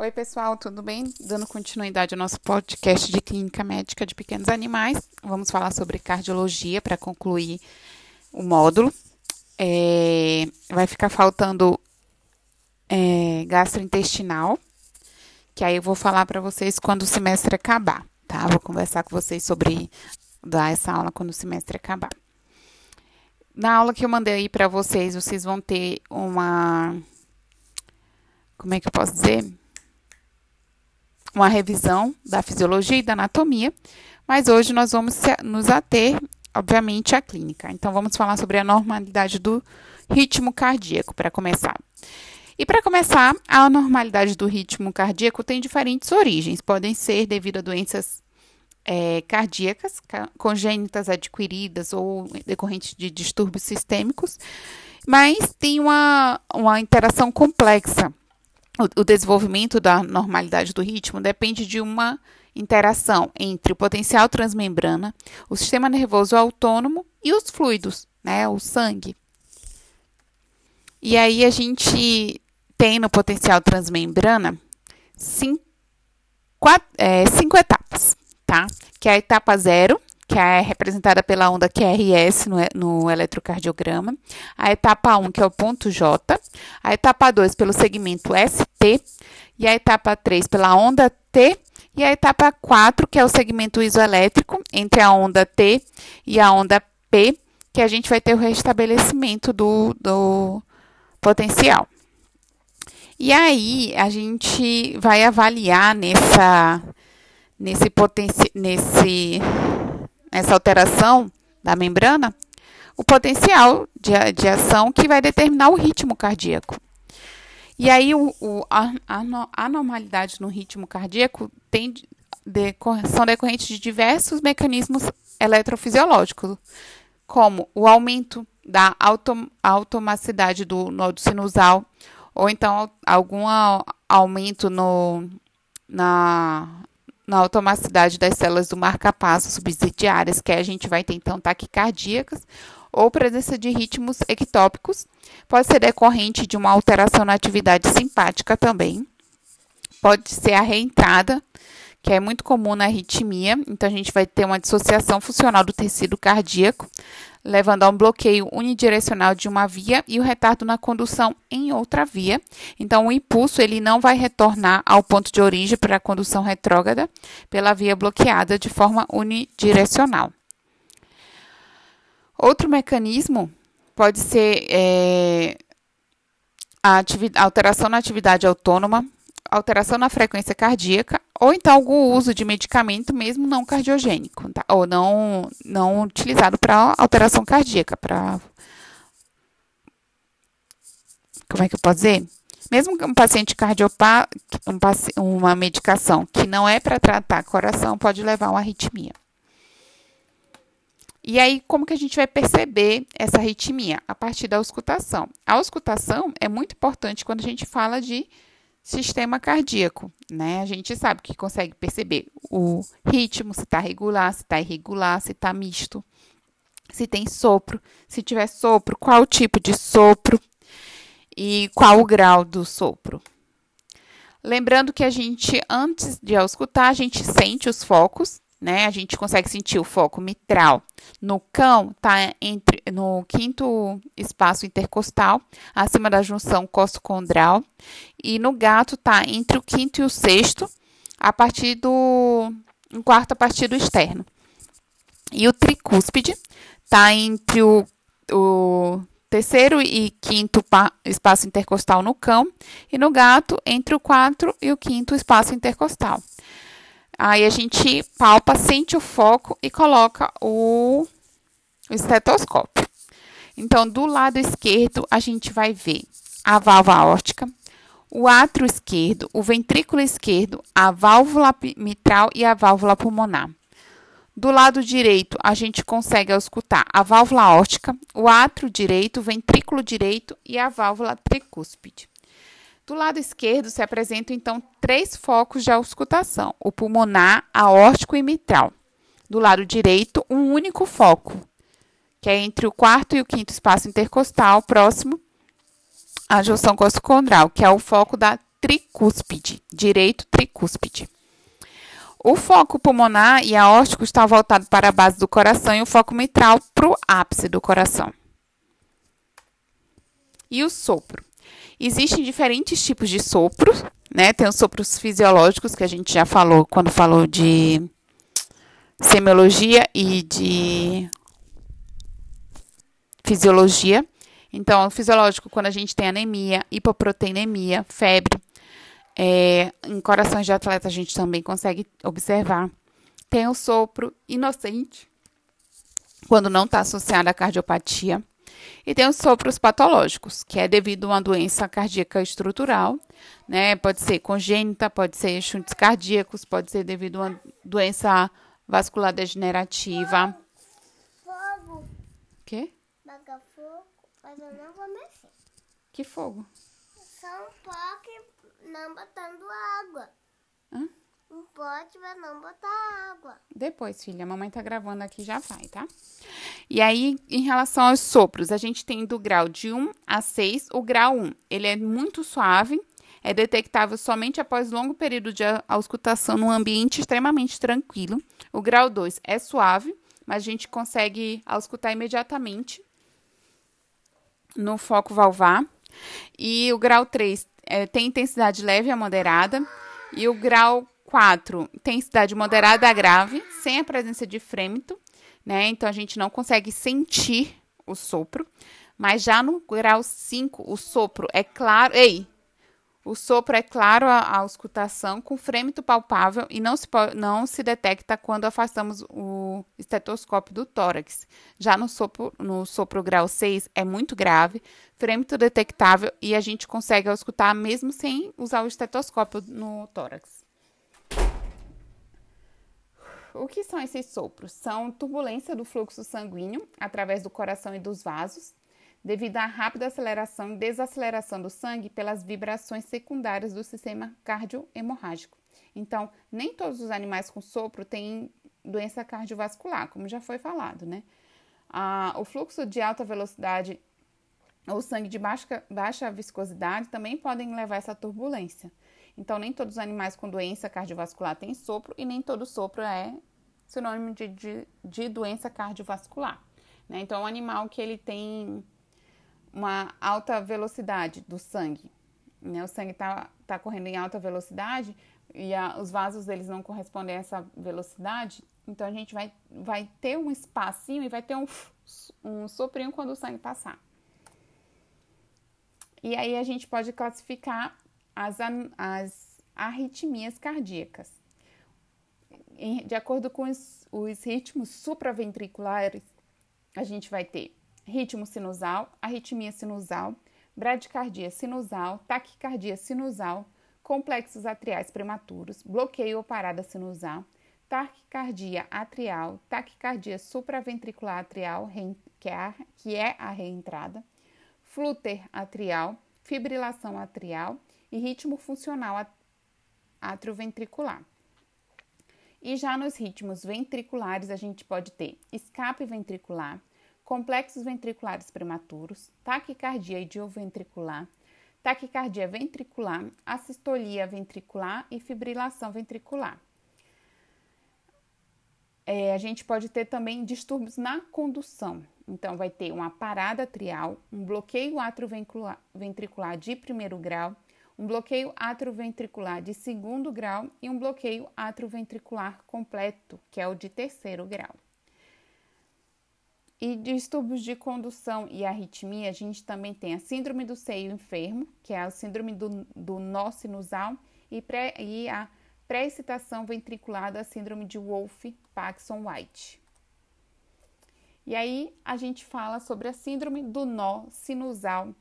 Oi, pessoal, tudo bem? Dando continuidade ao nosso podcast de clínica médica de pequenos animais, vamos falar sobre cardiologia para concluir o módulo. É, vai ficar faltando é, gastrointestinal, que aí eu vou falar para vocês quando o semestre acabar, tá? Vou conversar com vocês sobre dar essa aula quando o semestre acabar. Na aula que eu mandei aí para vocês, vocês vão ter uma. Como é que eu posso dizer? Uma revisão da fisiologia e da anatomia, mas hoje nós vamos nos ater, obviamente, à clínica. Então, vamos falar sobre a normalidade do ritmo cardíaco, para começar. E para começar, a anormalidade do ritmo cardíaco tem diferentes origens. Podem ser devido a doenças é, cardíacas, congênitas adquiridas ou decorrentes de distúrbios sistêmicos, mas tem uma, uma interação complexa o, desenvolvimento da normalidade do ritmo depende de uma interação entre o potencial transmembrana, o sistema nervoso autônomo e os fluidos, né, o sangue. E aí a gente tem no potencial transmembrana cinco, quatro, é, cinco etapas, tá? Que é a etapa zero, que é representada pela onda QRS no, no eletrocardiograma, a etapa 1, que é o ponto J, a etapa 2 pelo segmento ST, e a etapa 3 pela onda T, e a etapa 4, que é o segmento isoelétrico entre a onda T e a onda P, que a gente vai ter o restabelecimento do, do potencial. E aí, a gente vai avaliar nessa, nesse, nesse essa alteração da membrana, o potencial de, de ação que vai determinar o ritmo cardíaco. E aí, o, o, a, a anormalidade no ritmo cardíaco tem, de, são decorrentes de diversos mecanismos eletrofisiológicos, como o aumento da autom, automacidade do nodo sinusal, ou então algum aumento no, na na automacidade das células do marca-passo subsidiárias, que a gente vai ter então taquicardíacas, ou presença de ritmos ectópicos, pode ser decorrente de uma alteração na atividade simpática também. Pode ser a reentrada, que é muito comum na arritmia, então a gente vai ter uma dissociação funcional do tecido cardíaco, levando a um bloqueio unidirecional de uma via e o retardo na condução em outra via. Então, o impulso ele não vai retornar ao ponto de origem para a condução retrógrada pela via bloqueada de forma unidirecional. Outro mecanismo pode ser é, a, a alteração na atividade autônoma, alteração na frequência cardíaca ou então algum uso de medicamento mesmo não cardiogênico, tá? ou não, não utilizado para alteração cardíaca, para como é que eu posso dizer? Mesmo um paciente cardiopata, um, uma medicação que não é para tratar coração pode levar a uma arritmia. E aí, como que a gente vai perceber essa arritmia? A partir da auscultação. A auscultação é muito importante quando a gente fala de sistema cardíaco, né? A gente sabe que consegue perceber o ritmo, se está regular, se está irregular, se está misto, se tem sopro, se tiver sopro, qual tipo de sopro e qual o grau do sopro. Lembrando que a gente, antes de auscultar, a gente sente os focos, né? A gente consegue sentir o foco mitral. No cão, tá entre no quinto espaço intercostal, acima da junção costocondral, e no gato tá entre o quinto e o sexto, a partir do um quarto a partir do externo. E o tricúspide tá entre o, o terceiro e quinto espaço intercostal no cão, e no gato entre o quarto e o quinto espaço intercostal. Aí a gente palpa, sente o foco e coloca o, estetoscópio. Então, do lado esquerdo, a gente vai ver a válvula aórtica, o átrio esquerdo, o ventrículo esquerdo, a válvula mitral e a válvula pulmonar. Do lado direito, a gente consegue escutar a válvula aórtica, o átrio direito, o ventrículo direito e a válvula tricúspide. Do lado esquerdo se apresentam então três focos de auscultação: o pulmonar, aórtico e mitral. Do lado direito, um único foco, que é entre o quarto e o quinto espaço intercostal, próximo à junção costocondral, que é o foco da tricúspide, direito tricúspide. O foco pulmonar e aórtico está voltado para a base do coração e o foco mitral para o ápice do coração. E o sopro. Existem diferentes tipos de sopros, né? Tem os sopros fisiológicos, que a gente já falou quando falou de semiologia e de fisiologia. Então, o fisiológico, quando a gente tem anemia, hipoproteinemia, febre, é, em corações de atleta a gente também consegue observar. Tem o sopro inocente, quando não está associado à cardiopatia. E tem os sopros patológicos, que é devido a uma doença cardíaca estrutural, né? Pode ser congênita, pode ser chutes cardíacos, pode ser devido a uma doença vascular degenerativa. Fogo. Quê? Baga fogo, mas eu não vou mexer. Que fogo? Só um não botando água. Hã? Pote mas não botar água. Depois, filha, a mamãe tá gravando aqui, já vai, tá? E aí, em relação aos sopros, a gente tem do grau de 1 a 6, o grau 1. Ele é muito suave, é detectável somente após longo período de auscultação num ambiente extremamente tranquilo. O grau 2 é suave, mas a gente consegue auscultar imediatamente no foco valvar. E o grau 3 é, tem intensidade leve a moderada. E o grau 4, intensidade moderada a grave, sem a presença de frêmito, né? Então a gente não consegue sentir o sopro. Mas já no grau 5, o sopro é claro. Ei! O sopro é claro à auscultação, com frêmito palpável e não se, não se detecta quando afastamos o estetoscópio do tórax. Já no sopro, no sopro grau 6 é muito grave, frêmito detectável e a gente consegue auscultar mesmo sem usar o estetoscópio no tórax. O que são esses sopros? São turbulência do fluxo sanguíneo através do coração e dos vasos, devido à rápida aceleração e desaceleração do sangue pelas vibrações secundárias do sistema cardiohemorrágico. Então, nem todos os animais com sopro têm doença cardiovascular, como já foi falado, né? Ah, o fluxo de alta velocidade ou sangue de baixa, baixa viscosidade também podem levar essa turbulência. Então, nem todos os animais com doença cardiovascular têm sopro e nem todo sopro é sinônimo de, de, de doença cardiovascular. Né? Então, é um animal que ele tem uma alta velocidade do sangue. Né? O sangue está tá correndo em alta velocidade e a, os vasos deles não correspondem a essa velocidade. Então, a gente vai, vai ter um espacinho e vai ter um, um soprinho quando o sangue passar. E aí a gente pode classificar as, as arritmias cardíacas. de acordo com os, os ritmos supraventriculares, a gente vai ter ritmo sinusal, arritmia sinusal, bradicardia sinusal, taquicardia sinusal, complexos atriais prematuros, bloqueio ou parada sinusal, taquicardia atrial, taquicardia supraventricular atrial, que é a, que é a reentrada, flúter atrial, fibrilação atrial e ritmo funcional atrioventricular. E já nos ritmos ventriculares, a gente pode ter escape ventricular, complexos ventriculares prematuros, taquicardia idioventricular, taquicardia ventricular, assistolia ventricular e fibrilação ventricular. É, a gente pode ter também distúrbios na condução. Então, vai ter uma parada atrial, um bloqueio atrioventricular de primeiro grau, um bloqueio atrioventricular de segundo grau e um bloqueio atrioventricular completo, que é o de terceiro grau. E distúrbios de condução e arritmia, a gente também tem a síndrome do seio enfermo, que é a síndrome do, do nó sinusal, e, pré, e a pré-excitação ventricular da síndrome de Wolff-Parkinson-White. E aí a gente fala sobre a síndrome do nó sinusal.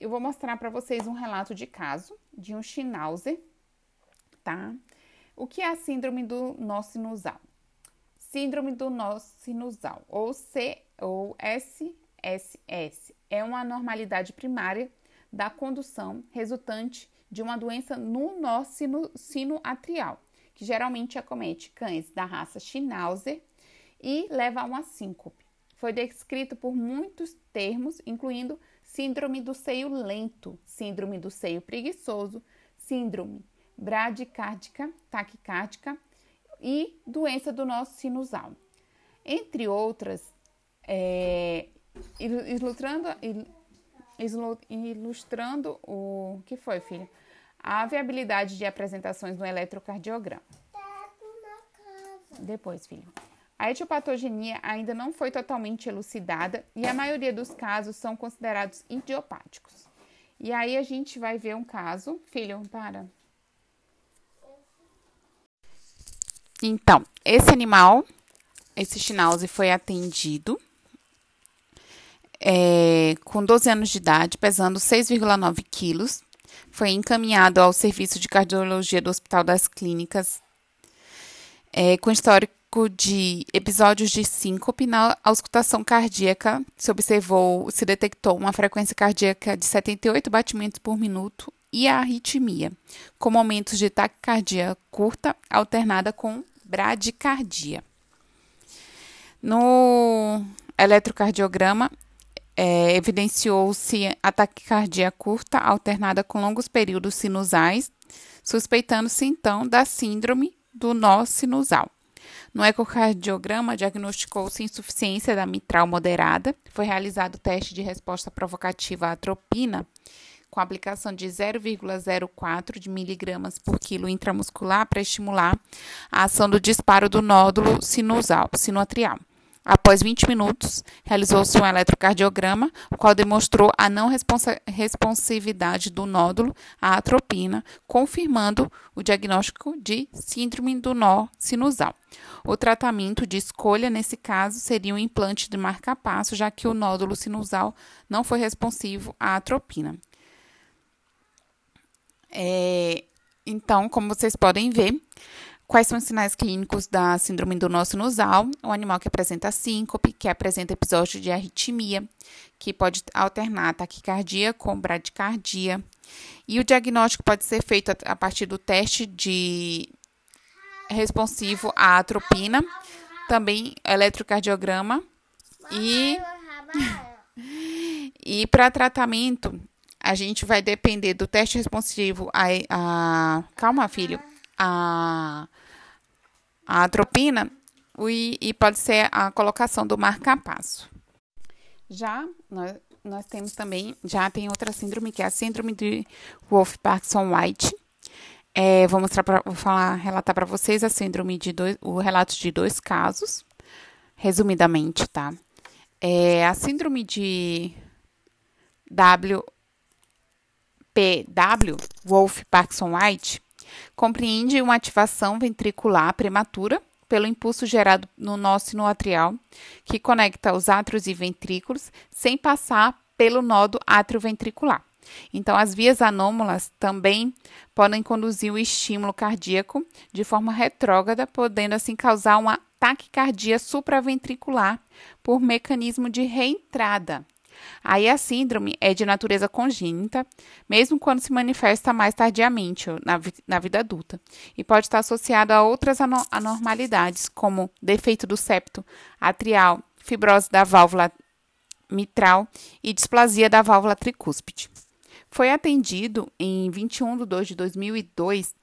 Eu vou mostrar para vocês um relato de caso de um Schnauzer, tá? O que é a síndrome do nó sinusal? Síndrome do nó sinusal, ou C ou SSS, é uma anormalidade primária da condução resultante de uma doença no nó sino, sinoatrial, que geralmente acomete cães da raça Schnauzer e leva a uma síncope. Foi descrito por muitos termos, incluindo síndrome do seio lento, síndrome do seio preguiçoso, síndrome bradicárdica, taquicárdica e doença do nosso sinusal. Entre outras, é, ilustrando, ilustrando o que foi, filha? A viabilidade de apresentações no eletrocardiograma. Depois, filho. A etiopatogenia ainda não foi totalmente elucidada e a maioria dos casos são considerados idiopáticos. E aí a gente vai ver um caso. Filho, para. Então, esse animal, esse Schnauzer, foi atendido é, com 12 anos de idade, pesando 6,9 quilos. Foi encaminhado ao serviço de cardiologia do Hospital das Clínicas, é, com histórico de episódios de síncope na auscultação cardíaca, se observou, se detectou uma frequência cardíaca de 78 batimentos por minuto e a arritmia, com momentos de taquicardia curta alternada com bradicardia. No eletrocardiograma, é, evidenciou-se a taquicardia curta alternada com longos períodos sinusais, suspeitando-se então da síndrome do nó sinusal. No ecocardiograma, diagnosticou-se insuficiência da mitral moderada. Foi realizado o teste de resposta provocativa à atropina com aplicação de 0,04 de miligramas por quilo intramuscular para estimular a ação do disparo do nódulo sinusal, sinoatrial. Após 20 minutos, realizou-se um eletrocardiograma, o qual demonstrou a não responsividade do nódulo à atropina, confirmando o diagnóstico de síndrome do nó sinusal. O tratamento de escolha, nesse caso, seria um implante de marca-passo, já que o nódulo sinusal não foi responsivo à atropina. É, então, como vocês podem ver, Quais são os sinais clínicos da síndrome do nó sinusal? O animal que apresenta síncope, que apresenta episódio de arritmia, que pode alternar taquicardia com bradicardia. E o diagnóstico pode ser feito a partir do teste de responsivo à atropina, também eletrocardiograma e e para tratamento a gente vai depender do teste responsivo a, a calma filho a a atropina e, pode ser a colocação do marca-passo. Já nós, nós temos também, já tem outra síndrome, que é a síndrome de Wolff-Parkinson-White. É, vou mostrar pra, vou falar, relatar para vocês a síndrome de dois, o relato de dois casos, resumidamente, tá? É, a síndrome de WPW, Wolff-Parkinson-White, Compreende uma ativação ventricular prematura pelo impulso gerado no nó sinoatrial, que conecta os átrios e ventrículos, sem passar pelo nodo atrioventricular. Então, as vias anômalas também podem conduzir o estímulo cardíaco de forma retrógrada, podendo assim causar uma taquicardia supraventricular por mecanismo de reentrada Aí a síndrome é de natureza congênita, mesmo quando se manifesta mais tardiamente na, na vida adulta, e pode estar associada a outras anormalidades, como defeito do septo atrial, fibrose da válvula mitral e displasia da válvula tricúspide. Foi atendido em 21 de 2 de 2002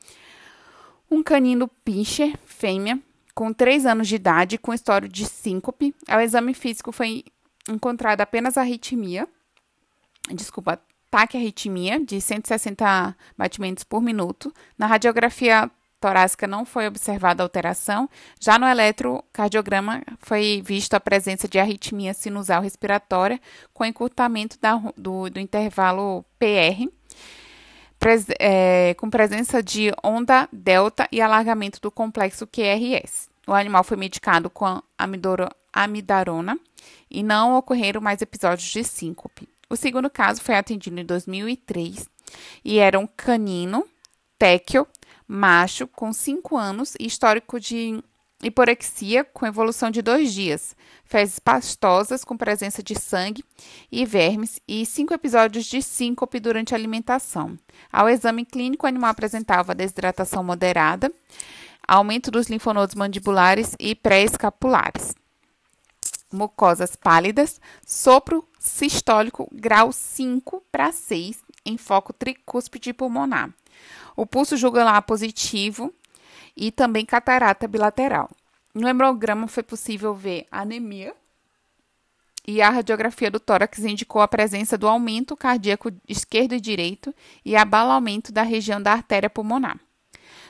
um canino pincher fêmea com 3 anos de idade com história de síncope. O exame físico foi encontrada apenas arritmia, desculpa, taquiarritmia de 160 batimentos por minuto. Na radiografia torácica não foi observada alteração. Já no eletrocardiograma foi vista a presença de arritmia sinusal respiratória com encurtamento da, do, do, intervalo PR, pres, é, com presença de onda delta e alargamento do complexo QRS. O animal foi medicado com amidarona e não ocorreram mais episódios de síncope. O segundo caso foi atendido em 2003 e era um canino téquio macho com 5 anos e histórico de hiporexia com evolução de dois dias, fezes pastosas com presença de sangue e vermes e cinco episódios de síncope durante a alimentação. Ao exame clínico, o animal apresentava desidratação moderada, aumento dos linfonodos mandibulares e pré-escapulares mucosas pálidas, sopro sistólico grau 5 para 6 em foco tricúspide pulmonar. O pulso jugular positivo e também catarata bilateral. No hemograma foi possível ver anemia e a radiografia do tórax indicou a presença do aumento cardíaco esquerdo e direito e abalamento da região da artéria pulmonar.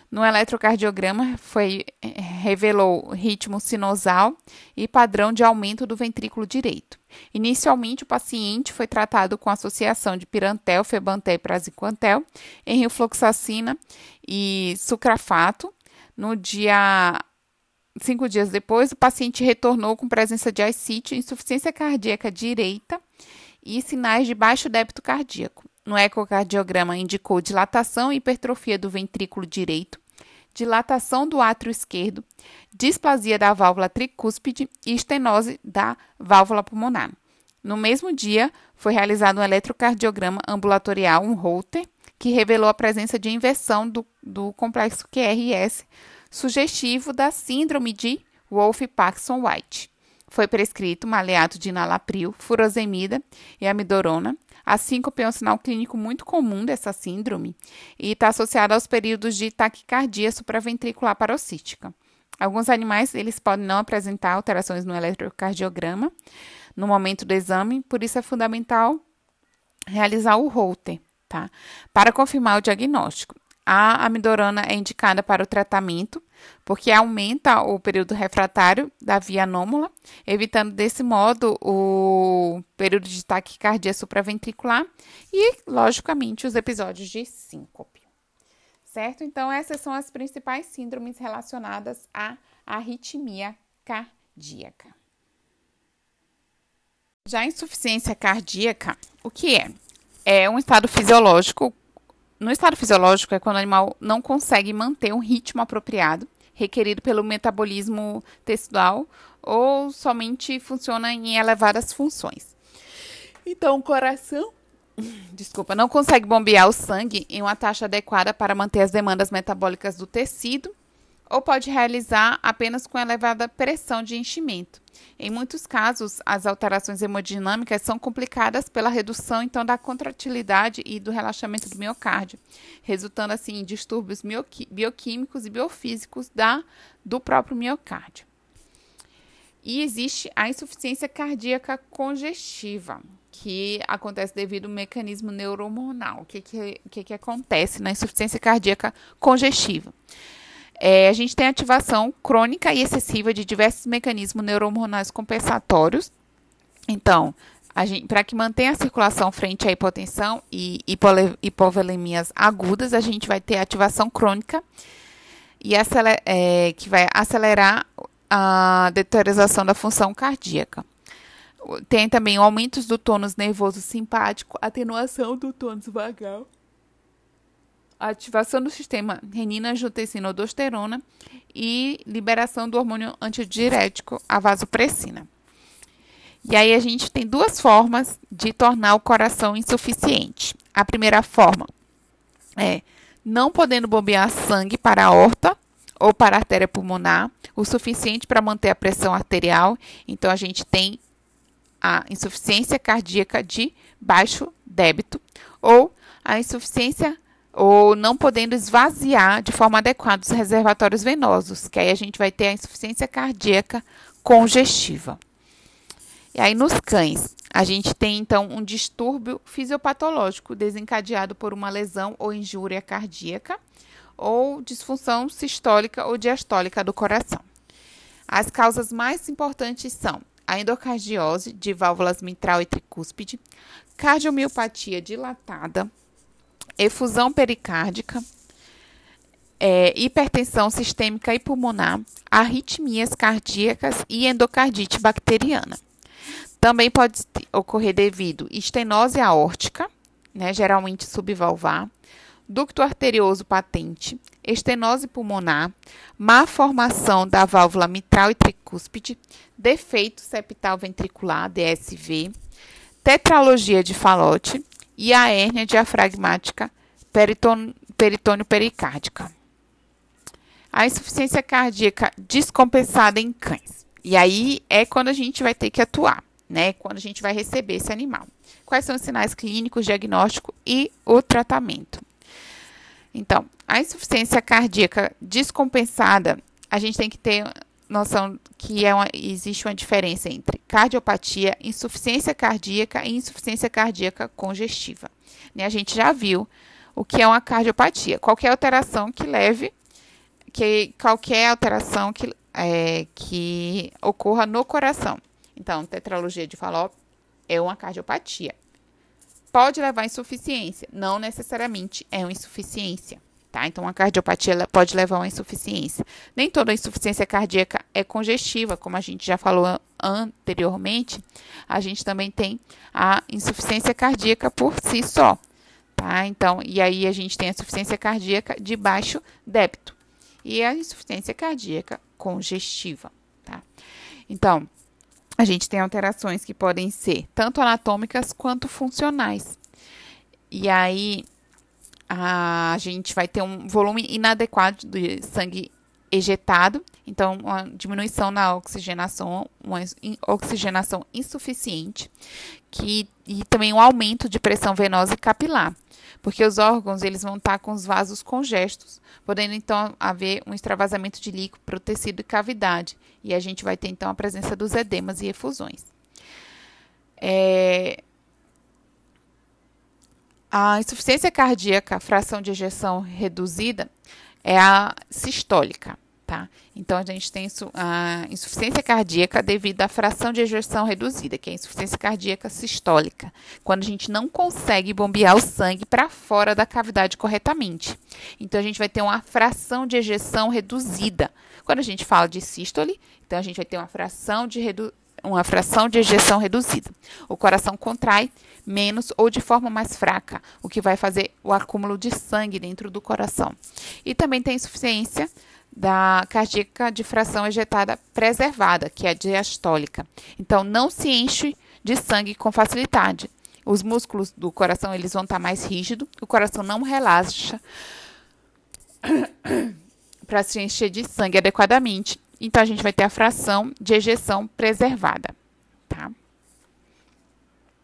No eletrocardiograma foi, eh, revelou ritmo sinusal e padrão de aumento do ventrículo direito. Inicialmente, o paciente foi tratado com associação de pirantel, febantel e praziquantel, enrifloxacina e sucrafato. No dia cinco dias depois, o paciente retornou com presença de ascite, insuficiência cardíaca direita e sinais de baixo débito cardíaco. No ecocardiograma indicou dilatação e hipertrofia do ventrículo direito, dilatação do átrio esquerdo, displasia da válvula tricúspide e estenose da válvula pulmonar. No mesmo dia, foi realizado um eletrocardiograma ambulatorial, um Holter, que revelou a presença de inversão do, do complexo QRS, sugestivo da síndrome de Wolff-Parkinson-White. Foi prescrito maleato de nalapril, furosemida e amidorona, a síncope é um sinal clínico muito comum dessa síndrome e está associado aos períodos de taquicardia supraventricular paroxística. Alguns animais eles podem não apresentar alterações no eletrocardiograma no momento do exame, por isso é fundamental realizar o Holter, tá? Para confirmar o diagnóstico. A amidorana é indicada para o tratamento, porque aumenta o período refratário da via anômala, evitando desse modo o período de taquicardia supraventricular e, logicamente, os episódios de síncope. Certo? Então, essas são as principais síndromes relacionadas à arritmia cardíaca. Já a insuficiência cardíaca, o que é? É um estado fisiológico no estado fisiológico é quando o animal não consegue manter um ritmo apropriado requerido pelo metabolismo tecidual ou somente funciona em elevadas funções. Então, o coração, desculpa, não consegue bombear o sangue em uma taxa adequada para manter as demandas metabólicas do tecido ou pode realizar apenas com elevada pressão de enchimento. Em muitos casos, as alterações hemodinâmicas são complicadas pela redução então da contratilidade e do relaxamento do miocárdio, resultando assim em distúrbios bioquímicos e biofísicos da do próprio miocárdio. E existe a insuficiência cardíaca congestiva, que acontece devido ao mecanismo neurohormonal. O que, que, que, que acontece na insuficiência cardíaca congestiva? É, a gente tem ativação crônica e excessiva de diversos mecanismos neurohormonais compensatórios. Então, para que mantenha a circulação frente à hipotensão e hipovolemias agudas, a gente vai ter ativação crônica e é, que vai acelerar a deteriorização da função cardíaca. Tem também o aumento do tônus nervoso simpático, atenuação do tônus vagal ativação do sistema renina-angiotensina-aldosterona e liberação do hormônio antidiurético, a vasopressina. E aí a gente tem duas formas de tornar o coração insuficiente. A primeira forma é não podendo bombear sangue para a aorta ou para a artéria pulmonar o suficiente para manter a pressão arterial. Então a gente tem a insuficiência cardíaca de baixo débito ou a insuficiência ou não podendo esvaziar de forma adequada os reservatórios venosos, que aí a gente vai ter a insuficiência cardíaca congestiva. E aí nos cães, a gente tem então um distúrbio fisiopatológico desencadeado por uma lesão ou injúria cardíaca ou disfunção sistólica ou diastólica do coração. As causas mais importantes são a endocardiose de válvulas mitral e tricúspide, cardiomiopatia dilatada, efusão pericárdica, é, hipertensão sistêmica e pulmonar, arritmias cardíacas e endocardite bacteriana. Também pode ocorrer devido estenose aórtica, né, geralmente subvalvar, ducto arterioso patente, estenose pulmonar, má formação da válvula mitral e tricúspide, defeito septal ventricular, DSV, tetralogia de Fallot, e a hérnia diafragmática peritônio pericárdica. A insuficiência cardíaca descompensada em cães. E aí é quando a gente vai ter que atuar. né, quando a gente vai receber esse animal. Quais são os sinais clínicos, diagnóstico e o tratamento? Então, a insuficiência cardíaca descompensada, a gente tem que ter noção que é uma, existe uma diferença entre cardiopatia, insuficiência cardíaca e insuficiência cardíaca congestiva. Né? A gente já viu o que é uma cardiopatia. Qualquer alteração que leve, que qualquer alteração que, é, que ocorra no coração. Então, tetralogia de Fallot é uma cardiopatia. Pode levar a insuficiência, não necessariamente é uma insuficiência. Tá? Então, a cardiopatia pode levar a uma insuficiência. Nem toda insuficiência cardíaca é congestiva, como a gente já falou anteriormente. A gente também tem a insuficiência cardíaca por si só. Tá? Então, e aí a gente tem a insuficiência cardíaca de baixo débito e a insuficiência cardíaca congestiva. Tá? Então, a gente tem alterações que podem ser tanto anatômicas quanto funcionais. E aí, a gente vai ter um volume inadequado de sangue ejetado, então uma diminuição na oxigenação, uma oxigenação insuficiente, que e também um aumento de pressão venosa e capilar, porque os órgãos eles vão estar com os vasos congestos, podendo então haver um extravasamento de líquido para o tecido e cavidade, e a gente vai ter então a presença dos edemas e efusões. É, a insuficiência cardíaca, fração de ejeção reduzida, é a sistólica, tá? Então, a gente tem a insuficiência cardíaca devido à fração de ejeção reduzida, que é a insuficiência cardíaca sistólica, quando a gente não consegue bombear o sangue para fora da cavidade corretamente. Então, a gente vai ter uma fração de ejeção reduzida. Quando a gente fala de sístole, então a gente vai ter uma fração de redu uma fração de ejeção reduzida. O coração contrai menos ou de forma mais fraca, o que vai fazer o acúmulo de sangue dentro do coração. E também tem insuficiência da cardíaca de fração ejetada preservada, que é a diastólica. Então, não se enche de sangue com facilidade. Os músculos do coração eles vão estar mais rígidos, o coração não relaxa para se encher de sangue adequadamente então, a gente vai ter a fração de ejeção preservada, tá?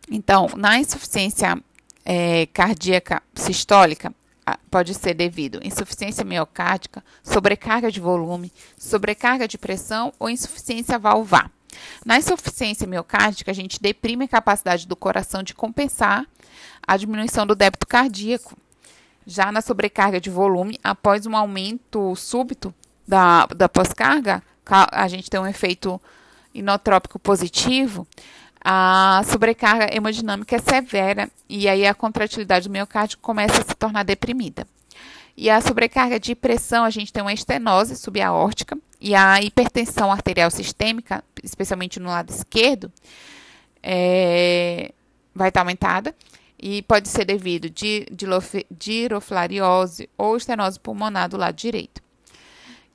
Então, na insuficiência é, cardíaca sistólica, pode ser devido a insuficiência miocárdica, sobrecarga de volume, sobrecarga de pressão ou insuficiência valvar. Na insuficiência miocárdica, a gente deprime a capacidade do coração de compensar a diminuição do débito cardíaco. Já na sobrecarga de volume, após um aumento súbito da, da pós-carga, a gente tem um efeito inotrópico positivo, a sobrecarga hemodinâmica é severa e aí a contratilidade do miocárdio começa a se tornar deprimida. E a sobrecarga de pressão, a gente tem uma estenose subaórtica e a hipertensão arterial sistêmica, especialmente no lado esquerdo, é, vai estar aumentada e pode ser devido de, de ou estenose pulmonar do lado direito.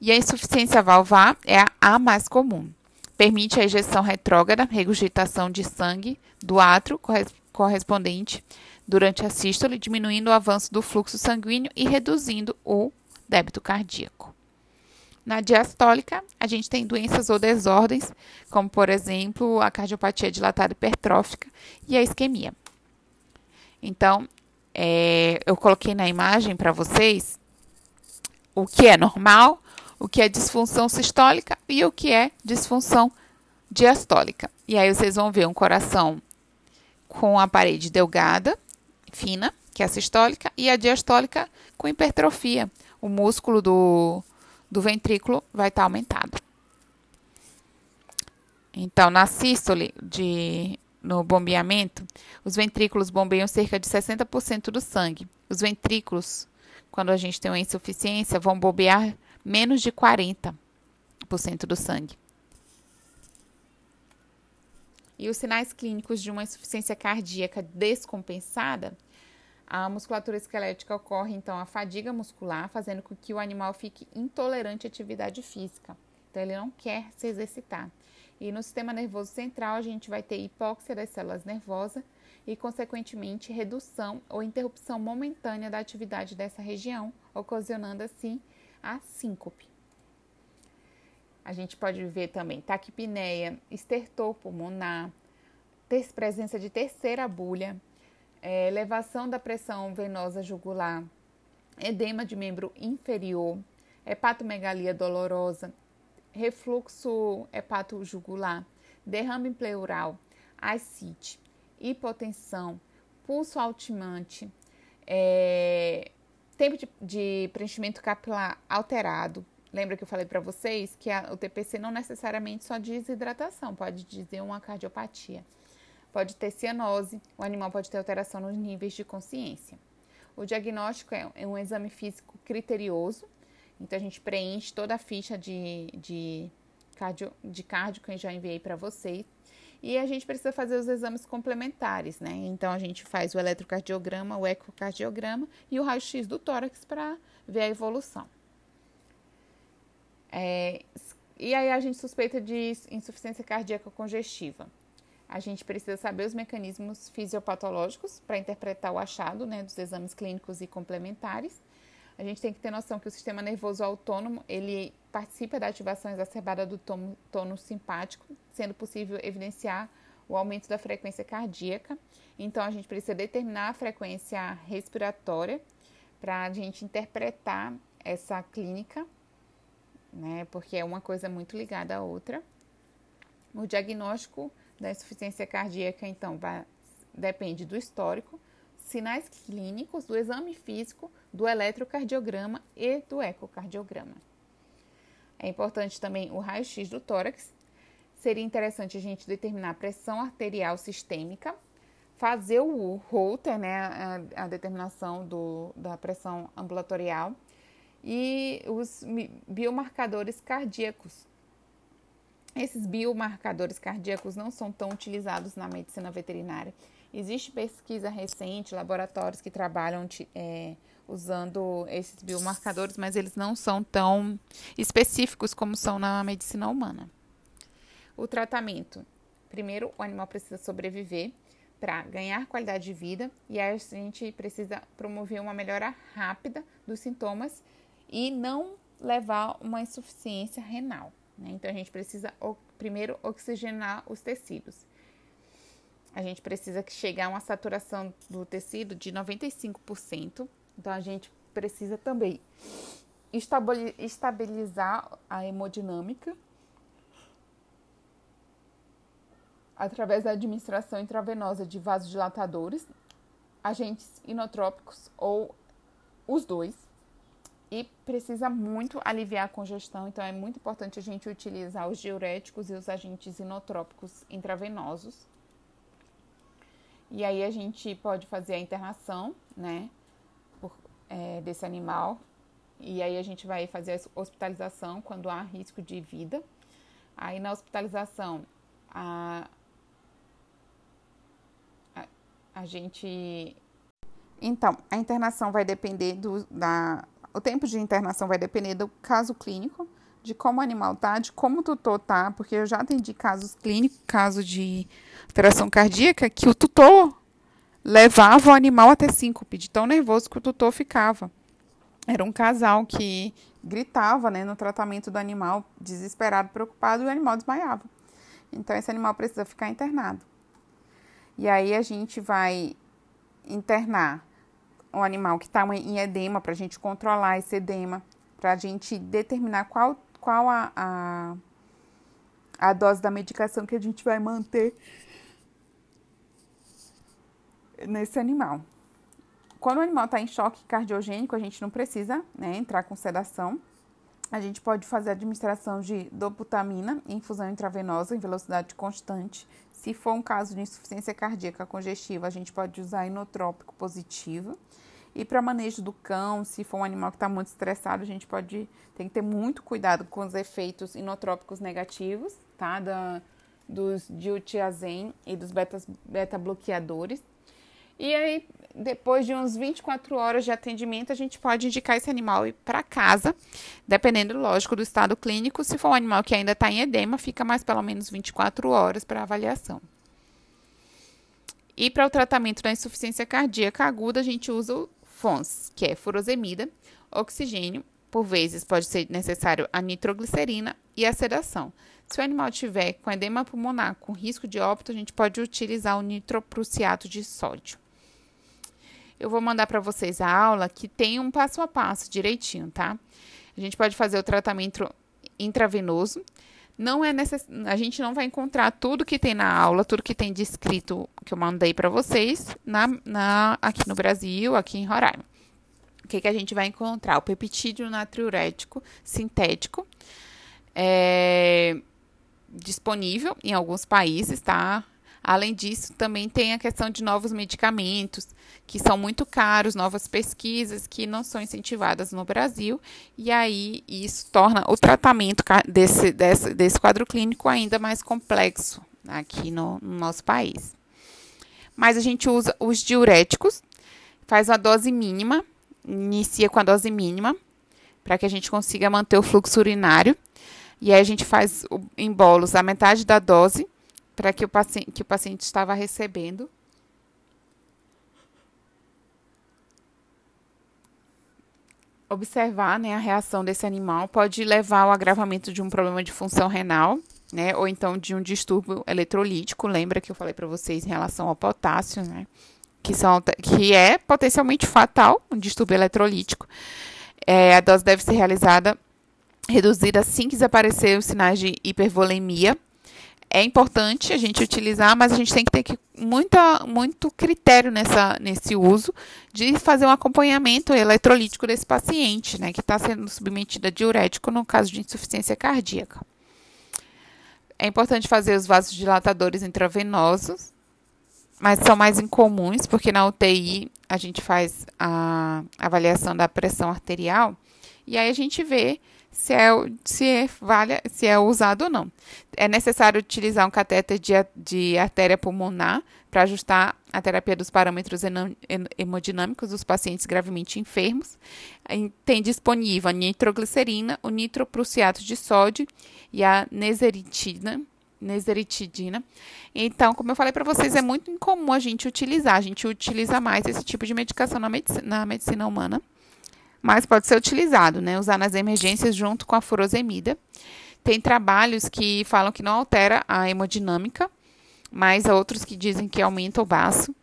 E a insuficiência valvar é a mais comum. Permite a ejeção retrógrada, regurgitação de sangue do átrio correspondente durante a sístole, diminuindo o avanço do fluxo sanguíneo e reduzindo o débito cardíaco. Na diastólica, a gente tem doenças ou desordens, como por exemplo a cardiopatia dilatada hipertrófica e a isquemia. Então, é, eu coloquei na imagem para vocês o que é normal, o que é disfunção sistólica e o que é disfunção diastólica. E aí vocês vão ver um coração com a parede delgada, fina, que é a sistólica, e a diastólica com hipertrofia. O músculo do, do ventrículo vai estar aumentado. Então, na sístole, de, no bombeamento, os ventrículos bombeiam cerca de 60% do sangue. Os ventrículos, quando a gente tem uma insuficiência, vão bombear menos de 40% do sangue. E os sinais clínicos de uma insuficiência cardíaca descompensada, a musculatura esquelética ocorre então a fadiga muscular, fazendo com que o animal fique intolerante à atividade física. Então ele não quer se exercitar. E no sistema nervoso central a gente vai ter hipóxia das células nervosas e consequentemente redução ou interrupção momentânea da atividade dessa região, ocasionando assim a síncope. A gente pode ver também taquipneia, estertor pulmonar, presença de terceira bulha, é, elevação da pressão venosa jugular, edema de membro inferior, hepatomegalia dolorosa, refluxo hepatojugular, derrame pleural, ascite, hipotensão, pulso altimante, é, tempo de, de, preenchimento capilar alterado. Lembra que eu falei para vocês que a, o TPC não necessariamente só diz hidratação, pode dizer uma cardiopatia. Pode ter cianose, o animal pode ter alteração nos níveis de consciência. O diagnóstico é, é um exame físico criterioso, então a gente preenche toda a ficha de, de, cardio, de cardio que eu já enviei para vocês. E a gente precisa fazer os exames complementares, né? Então a gente faz o eletrocardiograma, o ecocardiograma e o raio-x do tórax para ver a evolução. É, e aí a gente suspeita de insuficiência cardíaca congestiva. A gente precisa saber os mecanismos fisiopatológicos para interpretar o achado né, dos exames clínicos e complementares. A gente tem que ter noção que o sistema nervoso autônomo ele participa da ativação exacerbada do tônus simpático, sendo possível evidenciar o aumento da frequência cardíaca. Então, a gente precisa determinar a frequência respiratória para a gente interpretar essa clínica, né? Porque é uma coisa muito ligada à outra. O diagnóstico da insuficiência cardíaca, então, vai, depende do histórico, sinais clínicos, do exame físico, do eletrocardiograma e do ecocardiograma. É importante também o raio-x do tórax. Seria interessante a gente determinar a pressão arterial sistêmica, fazer o Holter, né, a, a determinação do, da pressão ambulatorial e os biomarcadores cardíacos. Esses biomarcadores cardíacos não são tão utilizados na medicina veterinária. Existe pesquisa recente, laboratórios que trabalham é, usando esses biomarcadores, mas eles não são tão específicos como são na medicina humana. O tratamento. Primeiro, o animal precisa sobreviver para ganhar qualidade de vida e a gente precisa promover uma melhora rápida dos sintomas e não levar uma insuficiência renal. Né? Então, a gente precisa primeiro oxigenar os tecidos. A gente precisa chegar a uma saturação do tecido de 95%. Então, a gente precisa também estabilizar a hemodinâmica através da administração intravenosa de vasodilatadores, agentes inotrópicos ou os dois. E precisa muito aliviar a congestão, então é muito importante a gente utilizar os diuréticos e os agentes inotrópicos intravenosos. E aí a gente pode fazer a internação, né, por, é, desse animal. E aí a gente vai fazer a hospitalização quando há risco de vida. Aí na hospitalização, a, a gente. Então, a internação vai depender do. Da, o tempo de internação vai depender do caso clínico, de como o animal tá, de como o tutor tá, porque eu já atendi casos clínicos, caso de alteração cardíaca, que o tutor levava o animal até síncope, de tão nervoso que o tutor ficava. Era um casal que gritava né, no tratamento do animal, desesperado, preocupado, e o animal desmaiava. Então, esse animal precisa ficar internado. E aí a gente vai internar o animal que está em edema para a gente controlar esse edema, para a gente determinar qual, qual a, a, a dose da medicação que a gente vai manter nesse animal. Quando o animal está em choque cardiogênico, a gente não precisa né, entrar com sedação. A gente pode fazer administração de dobutamina, infusão intravenosa em velocidade constante, se for um caso de insuficiência cardíaca congestiva, a gente pode usar inotrópico positivo. E para manejo do cão, se for um animal que está muito estressado, a gente pode tem que ter muito cuidado com os efeitos inotrópicos negativos, tá? Da, dos diltiazem e dos beta-bloqueadores. E aí, depois de uns 24 horas de atendimento, a gente pode indicar esse animal ir para casa, dependendo, lógico, do estado clínico. Se for um animal que ainda está em edema, fica mais pelo menos 24 horas para avaliação. E para o tratamento da insuficiência cardíaca aguda, a gente usa o FONS, que é furosemida, oxigênio, por vezes pode ser necessário a nitroglicerina e a sedação. Se o animal tiver com edema pulmonar com risco de óbito, a gente pode utilizar o nitroprussiato de sódio. Eu vou mandar para vocês a aula que tem um passo a passo direitinho, tá? A gente pode fazer o tratamento intravenoso. Não é necess... a gente não vai encontrar tudo que tem na aula, tudo que tem descrito que eu mandei para vocês na, na, aqui no Brasil, aqui em Roraima. O que, que a gente vai encontrar? O peptídeo natriurético sintético. É, disponível em alguns países, tá? Além disso, também tem a questão de novos medicamentos, que são muito caros, novas pesquisas que não são incentivadas no Brasil, e aí isso torna o tratamento desse, desse, desse quadro clínico ainda mais complexo aqui no, no nosso país. Mas a gente usa os diuréticos, faz a dose mínima, inicia com a dose mínima, para que a gente consiga manter o fluxo urinário e aí a gente faz em bolos a metade da dose para que o paciente que o paciente estava recebendo. Observar né, a reação desse animal pode levar ao agravamento de um problema de função renal, né, ou então de um distúrbio eletrolítico. Lembra que eu falei para vocês em relação ao potássio, né, que, são, que é potencialmente fatal, um distúrbio eletrolítico. É, a dose deve ser realizada reduzir assim que desaparecer os sinais de hipervolemia. É importante a gente utilizar, mas a gente tem que ter que, muita, muito critério nessa, nesse uso de fazer um acompanhamento eletrolítico desse paciente, né, que está sendo submetido a diurético no caso de insuficiência cardíaca. É importante fazer os vasodilatadores intravenosos, mas são mais incomuns, porque na UTI a gente faz a avaliação da pressão arterial e aí a gente vê se é, se é, vale, se é usado ou não. É necessário utilizar um catéter de, de artéria pulmonar para ajustar a terapia dos parâmetros hemodinâmicos dos pacientes gravemente enfermos. Tem disponível a nitroglicerina, o nitroprussiato de sódio e a neseritina, neseritidina. Então, como eu falei para vocês, é muito incomum a gente utilizar. A gente utiliza mais esse tipo de medicação na medicina, na medicina humana mas pode ser utilizado, né? Usar nas emergências junto com a furosemida. Tem trabalhos que falam que não altera a hemodinâmica, mas outros que dizem que aumenta o baço.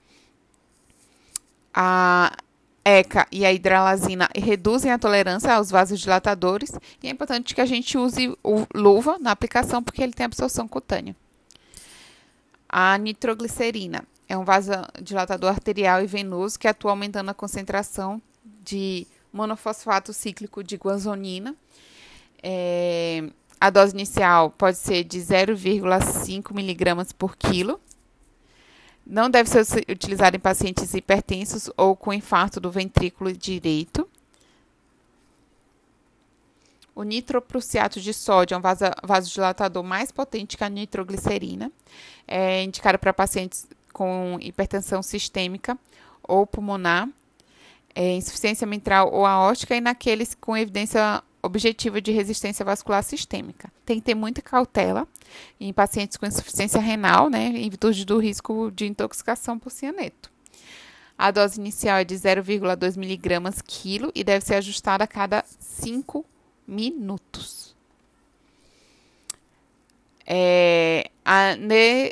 A ECA e a hidralazina reduzem a tolerância aos vasodilatadores e é importante que a gente use o luva na aplicação porque ele tem absorção cutânea. A nitroglicerina é um vasodilatador arterial e venoso que atua aumentando a concentração de monofosfato cíclico de guanzonina. É, a dose inicial pode ser de 0,5 miligramas por quilo. Não deve ser utilizado em pacientes hipertensos ou com infarto do ventrículo direito. O nitroprussiato de sódio é um vasodilatador mais potente que a nitroglicerina. É indicado para pacientes com hipertensão sistêmica ou pulmonar é, insuficiência mitral ou aórtica e naqueles com evidência objetiva de resistência vascular sistêmica. Tem que ter muita cautela em pacientes com insuficiência renal, né, em virtude do risco de intoxicação por cianeto. A dose inicial é de 0,2 miligramas quilo e deve ser ajustada a cada 5 minutos. É, a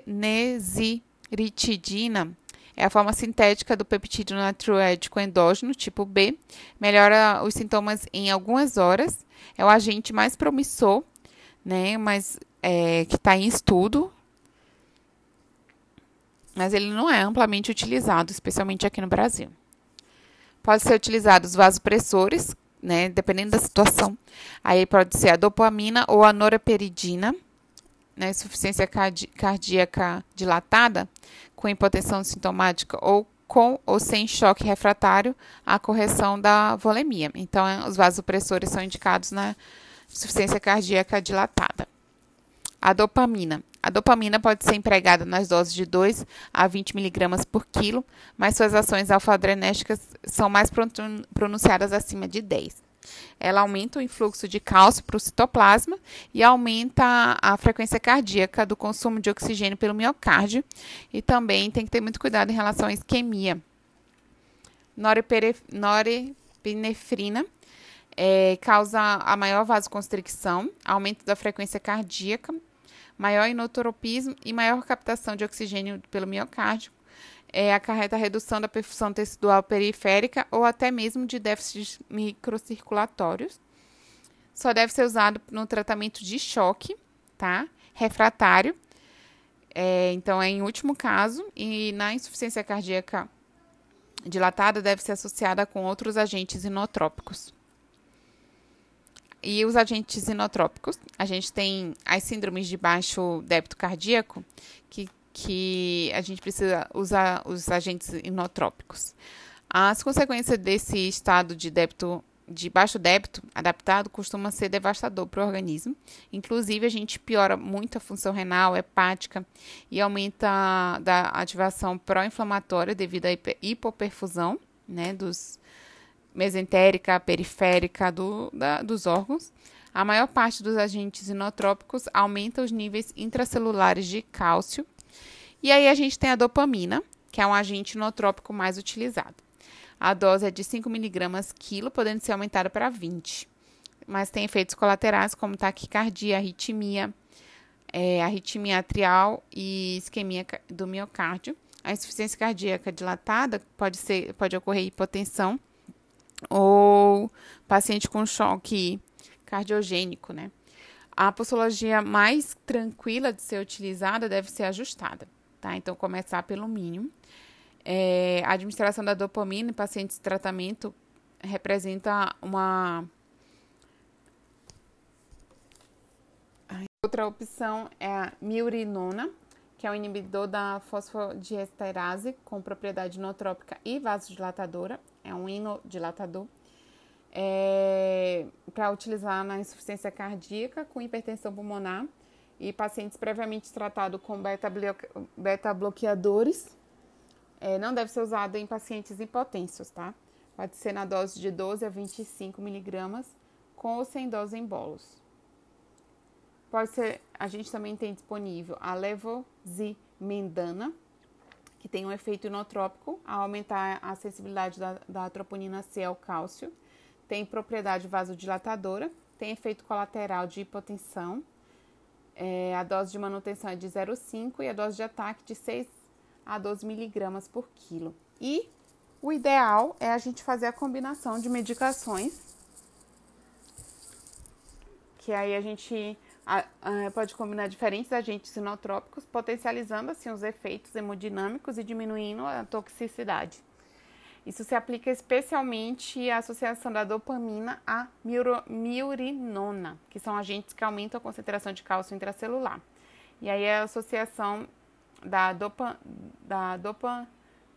nesiritidina é a forma sintética do peptídeo natriurético endógeno, tipo B. Melhora os sintomas em algumas horas. É o agente mais promissor, né? Mas é, que está em estudo. Mas ele não é amplamente utilizado, especialmente aqui no Brasil. Pode ser utilizado os vasopressores, né? Dependendo da situação. Aí pode ser a dopamina ou a noraperidina né, insuficiência cardíaca dilatada, com hipotensão sintomática ou com ou sem choque refratário, a correção da volemia. Então, é, os vasopressores são indicados na insuficiência cardíaca dilatada. A dopamina. A dopamina pode ser empregada nas doses de 2 a 20 mg por quilo, mas suas ações alfa-adrenérgicas são mais pronunciadas acima de 10. Ela aumenta o influxo de cálcio para o citoplasma e aumenta a frequência cardíaca do consumo de oxigênio pelo miocárdio. E também tem que ter muito cuidado em relação à isquemia. Norepinefrina É, causa a maior vasoconstricção, aumento da frequência cardíaca, maior inotropismo e maior captação de oxigênio pelo miocárdio. É, acarreta a redução da perfusão tecidual periférica ou até mesmo de déficits microcirculatórios. Só deve ser usado no tratamento de choque, tá? Refratário. É, então, é em último caso, e na insuficiência cardíaca dilatada deve ser associada com outros agentes inotrópicos. E os agentes inotrópicos, a gente tem as síndromes de baixo débito cardíaco, que, que a gente precisa usar os agentes inotrópicos. As consequências desse estado de débito de baixo débito adaptado costuma ser devastador para o organismo. Inclusive, a gente piora muito a função renal, hepática e aumenta a ativação pró-inflamatória devido à hipoperfusão né, dos mesentérica, periférica do, da, dos órgãos. A maior parte dos agentes inotrópicos aumenta os níveis intracelulares de cálcio. E aí a gente tem a dopamina, que é um agente inotrópico mais utilizado. A dose é de 5 mg quilo, podendo ser aumentada para 20. Mas tem efeitos colaterais como taquicardia, arritmia, é, arritmia atrial e isquemia do miocárdio. A insuficiência cardíaca dilatada pode, ser, pode ocorrer hipotensão ou paciente com choque cardiogênico, né? A posologia mais tranquila de ser utilizada deve ser ajustada, tá? Então, começar pelo mínimo. É, a administração da dopamina em pacientes de tratamento representa uma. Outra opção é a miurinona, que é um inibidor da fosfodiesterase com propriedade inotrópica e vasodilatadora. É um inodilatador. É, para utilizar na insuficiência cardíaca com hipertensão pulmonar e pacientes previamente tratados com beta-bloqueadores é, não deve ser usado em pacientes hipotensos, tá? Pode ser na dose de 12 a 25 miligramas, com ou sem dose em bolos. Pode ser, a gente também tem disponível a levozimendana, que tem um efeito inotrópico ao aumentar a sensibilidade da, da troponina C ao cálcio, tem propriedade vasodilatadora, tem efeito colateral de hipotensão, é, a dose de manutenção é de 0,5 e a dose de ataque de 6 a 12 miligramas por quilo. E o ideal é a gente fazer a combinação de medicações, que aí a gente a, a, pode combinar diferentes agentes sinotrópicos, potencializando assim os efeitos hemodinâmicos e diminuindo a toxicidade. Isso se aplica especialmente à associação da dopamina à miurinona, que são agentes que aumentam a concentração de cálcio intracelular. E aí a associação da, dopa, da dopa,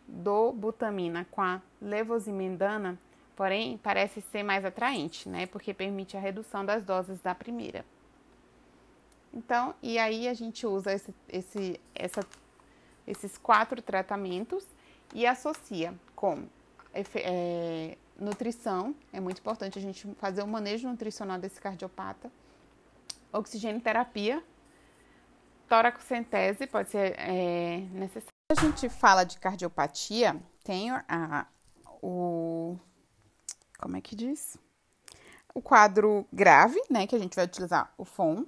dobutamina com a levosimendana, porém, parece ser mais atraente, né? Porque permite a redução das doses da primeira. Então, e aí a gente usa esse, esse, essa, esses quatro tratamentos e associa com é, nutrição, é muito importante a gente fazer o manejo nutricional desse cardiopata, oxigênio terapia, Toracocentese pode ser é, necessário. Quando a gente fala de cardiopatia, tem a, o. Como é que diz? O quadro grave, né? Que a gente vai utilizar o FOM.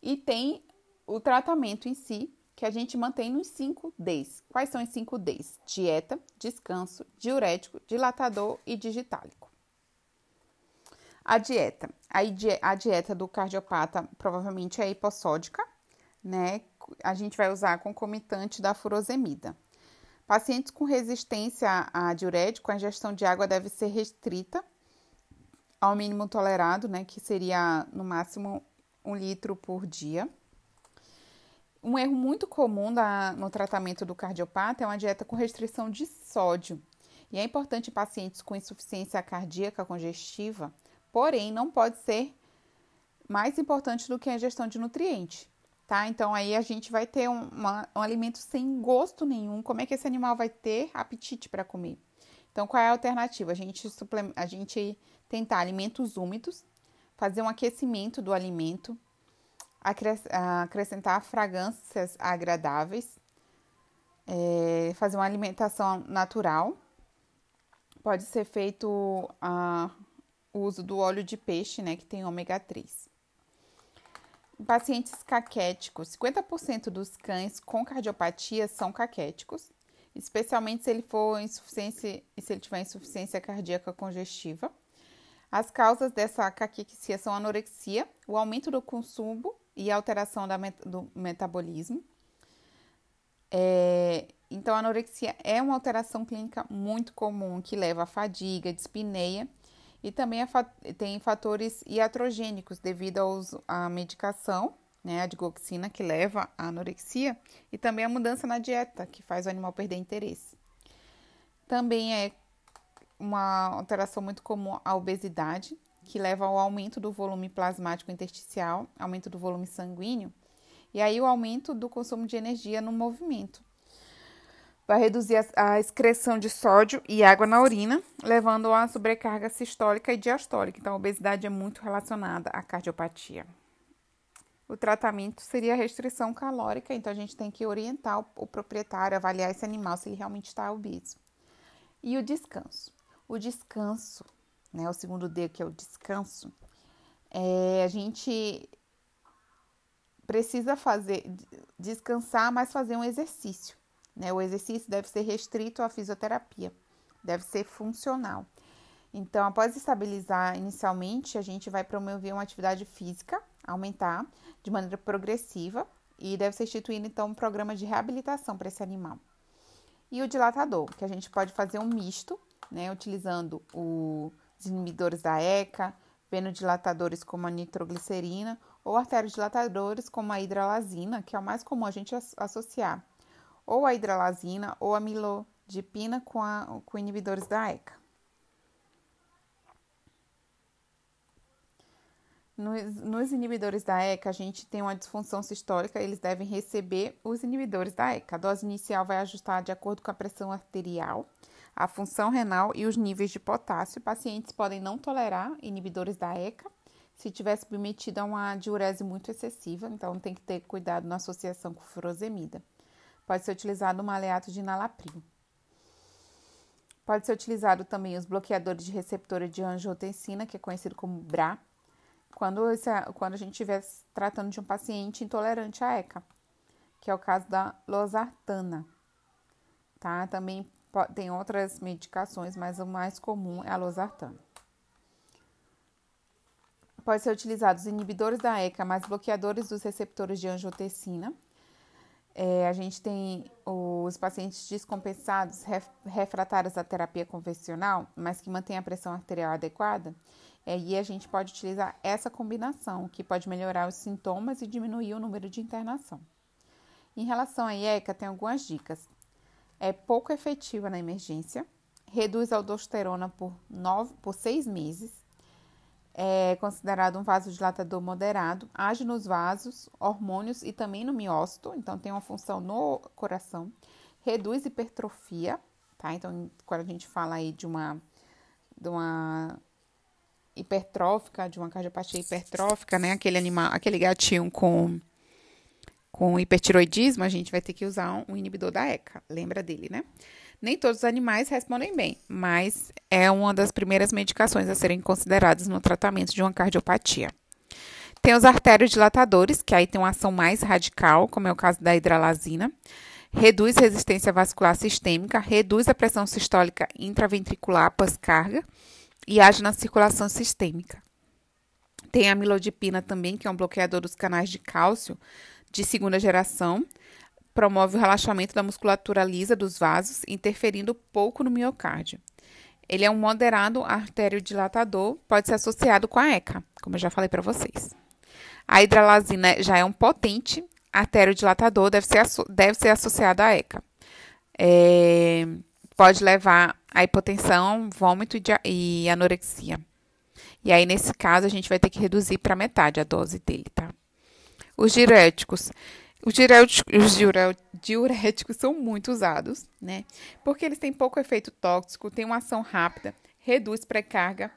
E tem o tratamento em si, que a gente mantém nos 5 Ds. Quais são os 5 Ds? Dieta, descanso, diurético, dilatador e digitálico. A dieta. A dieta do cardiopata provavelmente é hipossódica, né? A gente vai usar concomitante da furosemida. Pacientes com resistência a diurético, a ingestão de água deve ser restrita ao mínimo tolerado, né? Que seria no máximo um litro por dia. Um erro muito comum da, no tratamento do cardiopata é uma dieta com restrição de sódio. E é importante em pacientes com insuficiência cardíaca congestiva, porém não pode ser mais importante do que a ingestão de nutrientes tá? Então aí a gente vai ter um, uma, um alimento sem gosto nenhum. Como é que esse animal vai ter apetite para comer? Então qual é a alternativa? A gente, a gente tentar alimentos úmidos, fazer um aquecimento do alimento, acrescentar fragrâncias agradáveis, é, fazer uma alimentação natural. Pode ser feito uh, o uso do óleo de peixe, né, que tem ômega 3. Em pacientes caquéticos, 50% dos cães com cardiopatia são caquéticos, especialmente se ele for insuficiência se ele tiver insuficiência cardíaca congestiva. As causas dessa caquexia são anorexia, o aumento do consumo e alteração met do metabolismo. É, então, a anorexia é uma alteração clínica muito comum que leva a fadiga, dispneia e também tem fatores iatrogênicos devido à medicação, né, a digoxina, que leva à anorexia, e também a mudança na dieta, que faz o animal perder interesse. Também é uma alteração muito comum a obesidade, que leva ao aumento do volume plasmático intersticial, aumento do volume sanguíneo, e aí o aumento do consumo de energia no movimento vai reduzir a, a excreção de sódio e água na urina, levando a sobrecarga sistólica e diastólica. Então, a obesidade é muito relacionada à cardiopatia. O tratamento seria a restrição calórica, então a gente tem que orientar o, o proprietário, avaliar esse animal se ele realmente está obeso. E o descanso. O descanso, né, o segundo D, que é o descanso, é, a gente precisa fazer descansar, mas fazer um exercício. Né? O exercício deve ser restrito à fisioterapia, deve ser funcional. Então, após estabilizar inicialmente, a gente vai promover uma atividade física, aumentar de maneira progressiva e deve ser instituído então um programa de reabilitação para esse animal. E o dilatador, que a gente pode fazer um misto, né, utilizando os inibidores da ECA, venodilatadores como a nitroglicerina ou arteriodilatadores como a hidralazina, que é o mais comum a gente associar ou a hidralazina ou a milodipina com, a, com inibidores da ECA. Nos, nos, inibidores da ECA, a gente tem uma disfunção sistólica, eles devem receber os inibidores da ECA. A dose inicial vai ajustar de acordo com a pressão arterial, a função renal e os níveis de potássio. Pacientes podem não tolerar inibidores da ECA se tiver submetido a uma diurese muito excessiva, então tem que ter cuidado na associação com furosemida. Pode ser utilizado um aleato de nalapril. Pode ser utilizado também os bloqueadores de receptora de angiotensina, que é conhecido como BRA, quando, esse, quando a gente estiver tratando de um paciente intolerante à ECA, que é o caso da losartana. Tá? Também tem outras medicações, mas o mais comum é a losartana. Pode ser utilizado os inibidores da ECA, mais bloqueadores dos receptores de angiotensina, é, a gente tem os pacientes descompensados, refratários à terapia convencional, mas que mantêm a pressão arterial adequada. É, e a gente pode utilizar essa combinação, que pode melhorar os sintomas e diminuir o número de internação. Em relação à IECA, tem algumas dicas. É pouco efetiva na emergência, reduz a aldosterona por, nove, por seis meses, é considerado um vasodilatador moderado, age nos vasos, hormônios e também no miócito, então tem uma função no coração, reduz hipertrofia, tá? Então, quando a gente fala aí de uma, de uma hipertrófica, de uma cardiopatia hipertrófica, né? Aquele animal, aquele gatinho com com hipertiroidismo, a gente vai ter que usar um inibidor da ECA. Lembra dele, né? Nem todos os animais respondem bem, mas é uma das primeiras medicações a serem consideradas no tratamento de uma cardiopatia. Tem os artérios dilatadores, que aí tem uma ação mais radical, como é o caso da hidralazina. Reduz resistência vascular sistêmica, reduz a pressão sistólica intraventricular pós-carga e age na circulação sistêmica. Tem a milodipina também, que é um bloqueador dos canais de cálcio de segunda geração, promove o relaxamento da musculatura lisa dos vasos, interferindo pouco no miocárdio. Ele é um moderado arteriodilatador, pode ser associado com a ECA, como eu já falei para vocês. A hidralazina já é um potente arteriodilatador, deve ser, deve ser associado à ECA. É, pode levar a hipotensão, vômito e, anorexia. E aí, nesse caso, a gente vai ter que reduzir para metade a dose dele, tá? Os diuréticos os diuréticos, os diuréticos são muito usados, né? Porque eles têm pouco efeito tóxico, têm uma ação rápida, reduz pré-carga,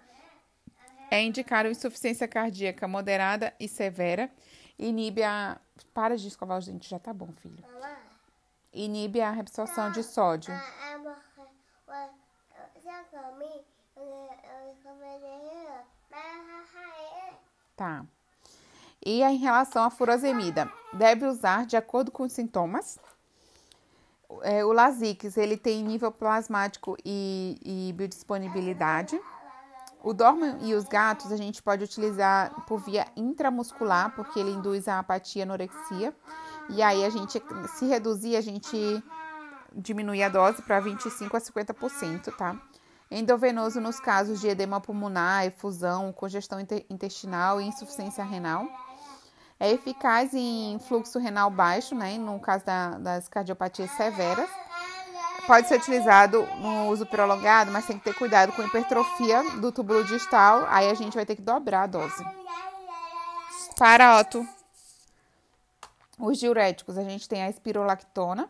é indicado insuficiência cardíaca moderada e severa, inibe a. Para de escovar os dentes, já tá bom, filho. Inibe a absorção de sódio. Tá. E em relação à furosemida, deve usar de acordo com os sintomas. É, o Lasix, ele tem nível plasmático e, e biodisponibilidade. O Dorme e os gatos a gente pode utilizar por via intramuscular, porque ele induz a apatia e anorexia. E aí a gente, se reduzir, a gente diminui a dose para 25 a 50%, tá? Endovenoso nos casos de edema pulmonar, efusão, congestão intestinal e insuficiência renal. É eficaz em fluxo renal baixo, né? No caso da, das cardiopatias severas. Pode ser utilizado no uso prolongado, mas tem que ter cuidado com hipertrofia do túbulo distal. Aí a gente vai ter que dobrar a dose. Para, Otto. Os diuréticos, a gente tem a espirolactona.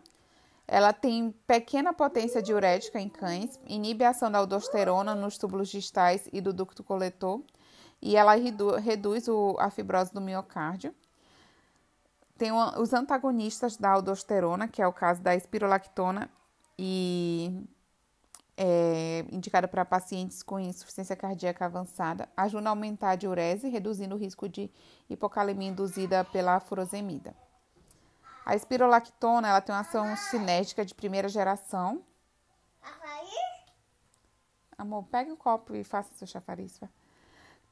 Ela tem pequena potência diurética em cães, inibe a ação da aldosterona nos túbulos distais e do ducto coletor, e ela redu reduz o, a fibrose do miocárdio. Tem uma, os antagonistas da aldosterona, que é o caso da espirolactona e é, indicada para pacientes com insuficiência cardíaca avançada, ajuda a aumentar a diurese, reduzindo o risco de hipocalemia induzida pela furosemida. A espirolactona ela tem uma ação cinética de primeira geração. Amor, pega o copo e faça seu chafariz.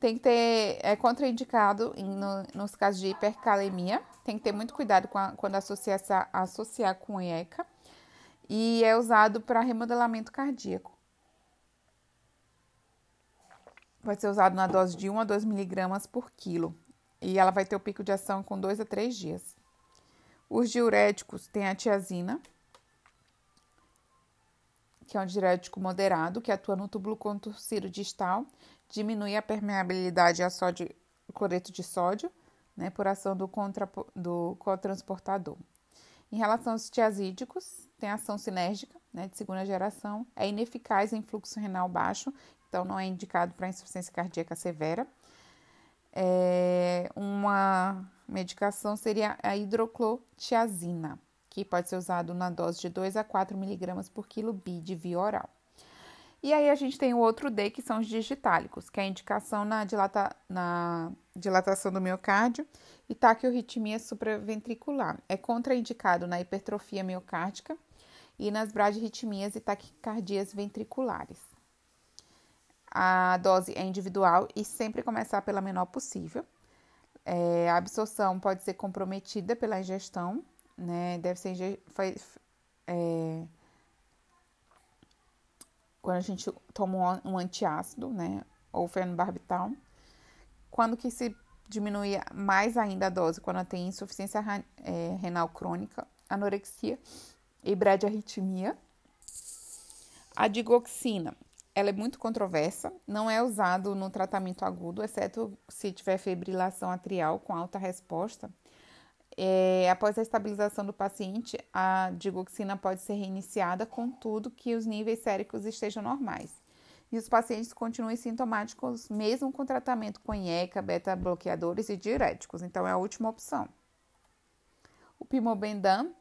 Tem que ter, é contraindicado em, no, nos casos de hipercalemia. Tem que ter muito cuidado a, quando associar, associar com ECA e é usado para remodelamento cardíaco. Vai ser usado na dose de 1 a 2 miligramas por quilo e ela vai ter o pico de ação com 2 a 3 dias. Os diuréticos têm a tiazina, que é um diurético moderado, que atua no túbulo contorcido distal, diminui a permeabilidade a sódio, cloreto de sódio, né, por ação do, contra, do cotransportador. Em relação aos tiazídicos, tem ação sinérgica, né, de segunda geração, é ineficaz em fluxo renal baixo, então não é indicado para insuficiência cardíaca severa. É, uma medicação seria a hidroclotiazina, que pode ser usado na dose de 2 a 4 miligramas por quilo bi de via oral. E aí a gente tem o outro D, que são os digitálicos, que é a indicação na, dilata, na dilatação do miocárdio e taquiorritmia supraventricular. É contraindicado na hipertrofia miocárdica e nas bradirritmias e taquicardias ventriculares. A dose é individual e sempre começar pela menor possível. É, a absorção pode ser comprometida pela ingestão, né? Deve ser é, quando a gente toma um, antiácido, né? Ou fenobarbital. Quando que se diminui mais ainda a dose? Quando tem insuficiência é, renal crônica, anorexia e bradiarritmia. A digoxina, ela é muito controversa, não é usado no tratamento agudo, exceto se tiver fibrilação atrial com alta resposta. É, após a estabilização do paciente, a digoxina pode ser reiniciada, contudo que os níveis séricos estejam normais. E os pacientes continuem sintomáticos mesmo com tratamento com IECA, beta-bloqueadores e diuréticos. Então, é a última opção. O pimobendan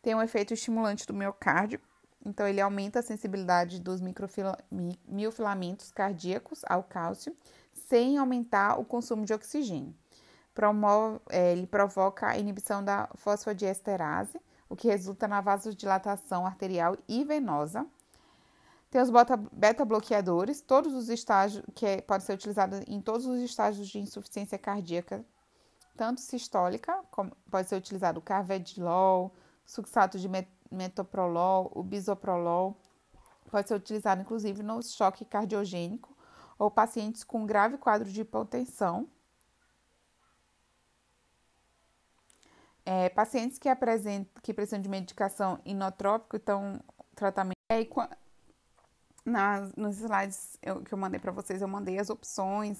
tem um efeito estimulante do miocárdio, então ele aumenta a sensibilidade dos miofilamentos cardíacos ao cálcio, sem aumentar o consumo de oxigênio promove, é, ele provoca a inibição da fosfodiesterase, o que resulta na vasodilatação arterial e venosa. Tem os beta-bloqueadores, todos os estágios, que é, pode ser utilizado em todos os estágios de insuficiência cardíaca, tanto sistólica, como pode ser utilizado o carvedilol, succinto de metoprolol, o bisoprolol, pode ser utilizado inclusive no choque cardiogênico ou pacientes com grave quadro de hipotensão É, pacientes que apresentam, que precisam de medicação inotrópico, então tratamento. Aí, nas, nos slides eu, que eu mandei para vocês, eu mandei as opções,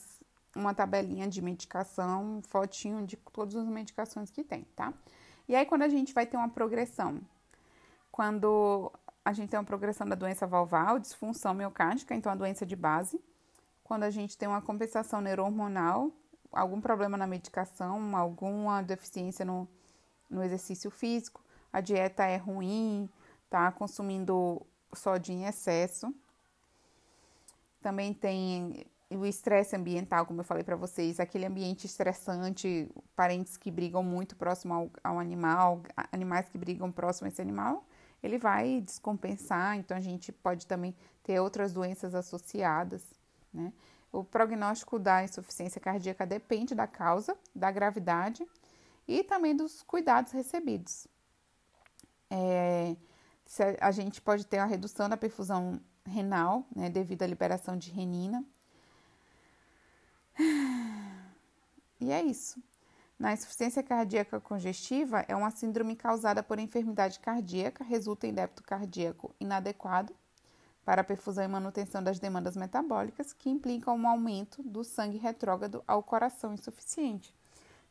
uma tabelinha de medicação, fotinho de todas as medicações que tem, tá? E aí, quando a gente vai ter uma progressão, quando a gente tem uma progressão da doença valval, disfunção miocárdica, então a doença de base, quando a gente tem uma compensação neurohormonal, algum problema na medicação, alguma deficiência no no exercício físico, a dieta é ruim, tá consumindo sódio em excesso. Também tem o estresse ambiental, como eu falei para vocês, aquele ambiente estressante, parentes que brigam muito próximo ao, ao, animal, animais que brigam próximo a esse animal, ele vai descompensar, então a gente pode também ter outras doenças associadas, né? O prognóstico da insuficiência cardíaca depende da causa, da gravidade e também dos cuidados recebidos. É, a gente pode ter a redução da perfusão renal, né, devido à liberação de renina. E é isso. Na insuficiência cardíaca congestiva, é uma síndrome causada por enfermidade cardíaca, resulta em débito cardíaco inadequado para a perfusão e manutenção das demandas metabólicas, que implicam um aumento do sangue retrógrado ao coração insuficiente,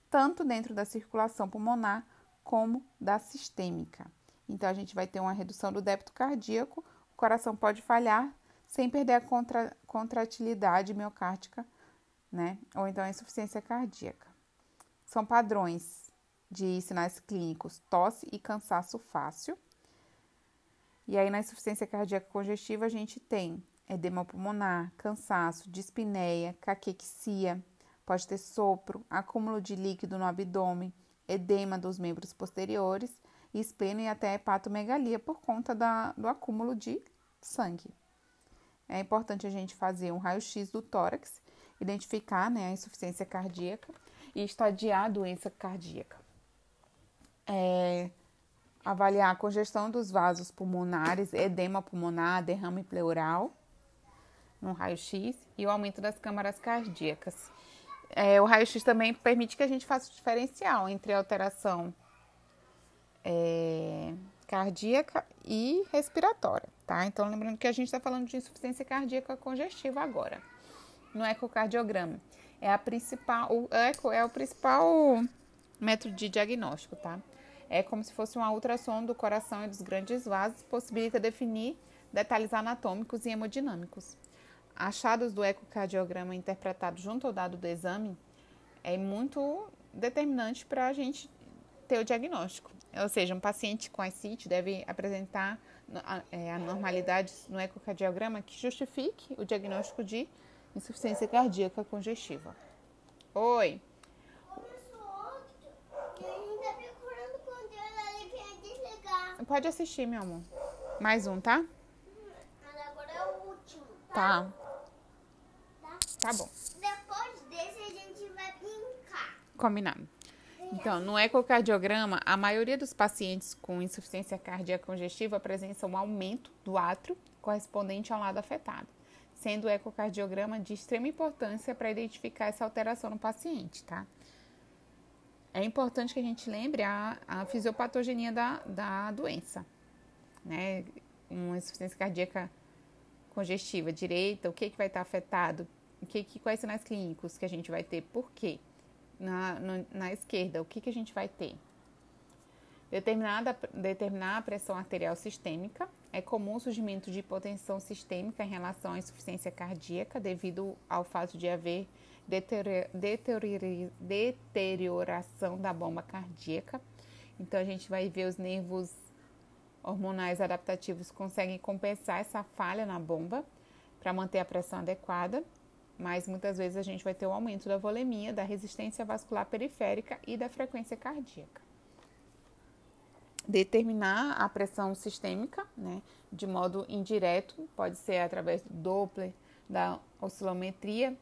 tanto dentro da circulação pulmonar como da sistêmica. Então, a gente vai ter uma redução do débito cardíaco, o coração pode falhar sem perder a contra, contratilidade miocárdica, né? Ou então a insuficiência cardíaca. São padrões de sinais clínicos tosse e cansaço fácil, e aí, na insuficiência cardíaca congestiva, a gente tem edema pulmonar, cansaço, dispneia, caquexia, pode ter sopro, acúmulo de líquido no abdômen, edema dos membros posteriores, espleno e até hepatomegalia por conta da, do acúmulo de sangue. É importante a gente fazer um raio-x do tórax, identificar né, a insuficiência cardíaca e estadiar a doença cardíaca. É, avaliar a congestão dos vasos pulmonares, edema pulmonar, derrame pleural no raio-x e o aumento das câmaras cardíacas. É, o raio-x também permite que a gente faça o diferencial entre alteração é, cardíaca e respiratória, tá? Então, lembrando que a gente está falando de insuficiência cardíaca congestiva agora, no ecocardiograma. É a principal, o eco é o principal método de diagnóstico, tá? É como se fosse uma ultrassom do coração e dos grandes vasos, possibilita definir detalhes anatômicos e hemodinâmicos. Achados do ecocardiograma interpretado junto ao dado do exame é muito determinante para a gente ter o diagnóstico. Ou seja, um paciente com ascite deve apresentar é, anormalidades no ecocardiograma que justifique o diagnóstico de insuficiência cardíaca congestiva. Oi! Pode assistir, meu amor. Mais um, tá? Mas agora é o último. Tá. Tá? Tá bom. Depois desse a gente vai brincar. Combinado. Então, no ecocardiograma, a maioria dos pacientes com insuficiência cardíaca congestiva apresenta um aumento do átrio correspondente ao lado afetado, sendo o ecocardiograma de extrema importância para identificar essa alteração no paciente, tá? é importante que a gente lembre a, a fisiopatogenia da, da doença, né? Uma insuficiência cardíaca congestiva direita, o que, que vai estar afetado, que, que, quais sinais clínicos que a gente vai ter, por quê? Na, no, na esquerda, o que, que a gente vai ter? Determinada, determinar a pressão arterial sistêmica. É comum o surgimento de hipotensão sistêmica em relação à insuficiência cardíaca, devido ao fato de haver deterioração da bomba cardíaca. Então, a gente vai ver os nervos hormonais adaptativos conseguem compensar essa falha na bomba para manter a pressão adequada, mas muitas vezes a gente vai ter o um aumento da volemia, da resistência vascular periférica e da frequência cardíaca. Determinar a pressão sistêmica, né, de modo indireto, pode ser através do Doppler, da oscilometria,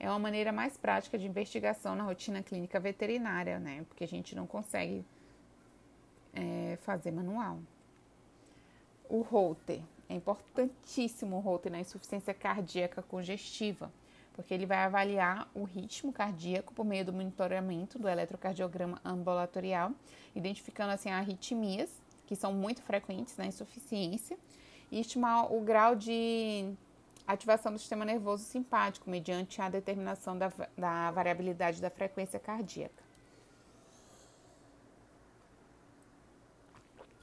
é uma maneira mais prática de investigação na rotina clínica veterinária, né? Porque a gente não consegue é, fazer manual. O Holter. É importantíssimo o Holter na insuficiência cardíaca congestiva, porque ele vai avaliar o ritmo cardíaco por meio do monitoramento do eletrocardiograma ambulatorial, identificando assim arritmias, que são muito frequentes na insuficiência, e estimar o grau de ativação do sistema nervoso simpático, mediante a determinação da, da variabilidade da frequência cardíaca.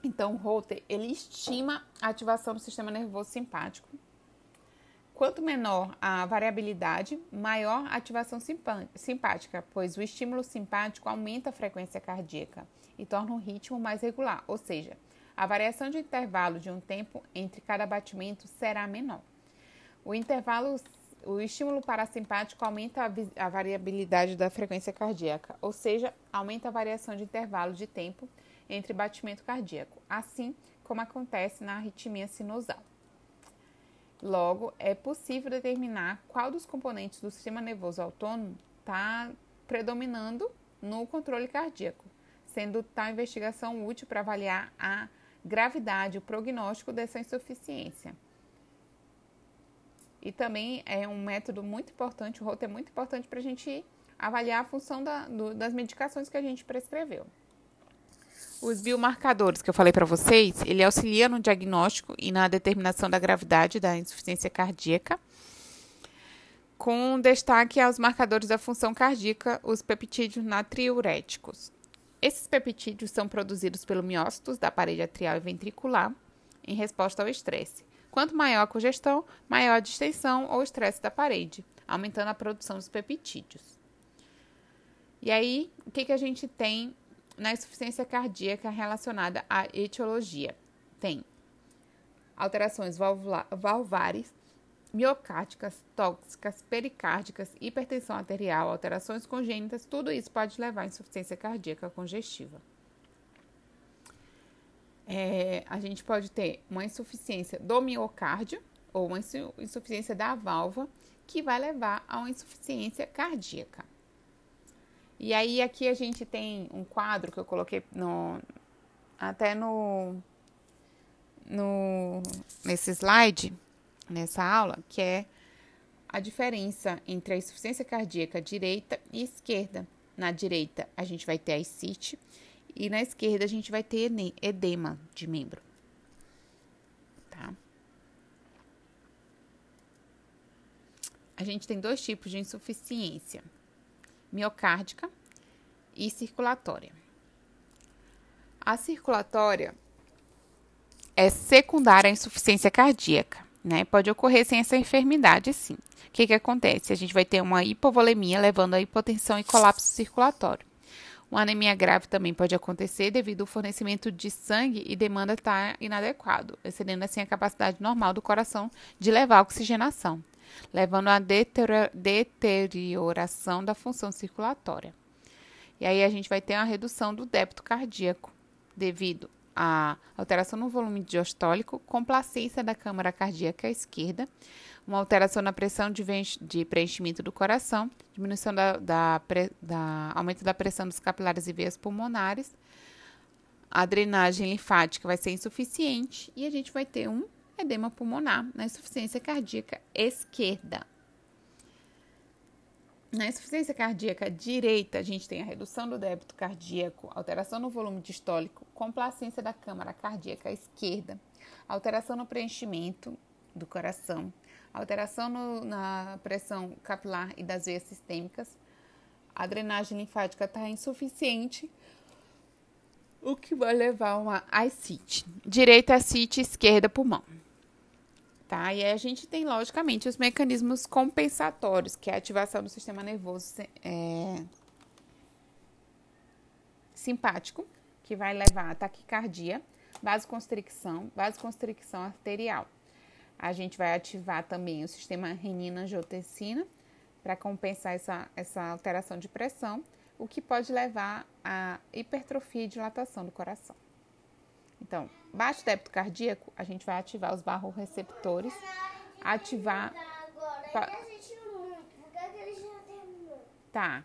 Então, Holter, ele estima a ativação do sistema nervoso simpático. Quanto menor a variabilidade, maior a ativação simpática, pois o estímulo simpático aumenta a frequência cardíaca e torna o ritmo mais regular, ou seja, a variação de intervalo de um tempo entre cada batimento será menor. O intervalo o estímulo parasimpático aumenta a, variabilidade da frequência cardíaca, ou seja, aumenta a variação de intervalo de tempo entre batimento cardíaco, assim como acontece na arritmia sinusal. Logo, é possível determinar qual dos componentes do sistema nervoso autônomo está predominando no controle cardíaco, sendo tal investigação útil para avaliar a gravidade, o prognóstico dessa insuficiência. E também é um método muito importante, o roteiro é muito importante para a gente avaliar a função da, do, das medicações que a gente prescreveu. Os biomarcadores que eu falei para vocês, ele auxilia no diagnóstico e na determinação da gravidade da insuficiência cardíaca, com destaque aos marcadores da função cardíaca, os peptídeos natriuréticos. Esses peptídeos são produzidos pelo miócitos da parede atrial e ventricular em resposta ao estresse. Quanto maior a congestão, maior a distensão ou estresse da parede, aumentando a produção dos peptídeos. E aí, o que, que a gente tem na insuficiência cardíaca relacionada à etiologia. Tem alterações valvares, miocárdicas, tóxicas, pericárdicas, hipertensão arterial, alterações congênitas, tudo isso pode levar à insuficiência cardíaca congestiva. É, a gente pode ter uma insuficiência do miocárdio ou uma insuficiência da válvula que vai levar a uma insuficiência cardíaca. E aí aqui a gente tem um quadro que eu coloquei no até no, no nesse slide, nessa aula, que é a diferença entre a insuficiência cardíaca direita e esquerda. Na direita a gente vai ter a ICIT e na esquerda a gente vai ter edema de membro. Tá? A gente tem dois tipos de insuficiência miocárdica e circulatória. A circulatória é secundária à insuficiência cardíaca, né? Pode ocorrer sem essa enfermidade, sim. O que, que acontece? A gente vai ter uma hipovolemia levando a hipotensão e colapso circulatório. Uma anemia grave também pode acontecer devido ao fornecimento de sangue e demanda estar tá inadequado, excedendo assim a capacidade normal do coração de levar oxigenação levando à deterioração da função circulatória. E aí a gente vai ter uma redução do débito cardíaco devido à alteração no volume diastólico, complacência da câmara cardíaca esquerda, uma alteração na pressão de, preenchimento do coração, diminuição da, da, da, aumento da pressão dos capilares e veias pulmonares, a drenagem linfática vai ser insuficiente e a gente vai ter um edema pulmonar na insuficiência cardíaca esquerda. Na insuficiência cardíaca direita, a gente tem a redução do débito cardíaco, alteração no volume distólico, complacência da câmara cardíaca esquerda, alteração no preenchimento do coração, alteração no, na pressão capilar e das veias sistêmicas, a drenagem linfática está insuficiente, o que vai levar a uma ascite. Direita ascite, esquerda pulmão tá? E aí a gente tem, logicamente, os mecanismos compensatórios, que é a ativação do sistema nervoso é, simpático, que vai levar a taquicardia, vasoconstricção, vasoconstricção arterial. A gente vai ativar também o sistema renina-angiotensina para compensar essa, essa alteração de pressão, o que pode levar a hipertrofia e dilatação do coração. Então, baixo débito cardíaco, a gente vai ativar os barroreceptores, ativar. Tá.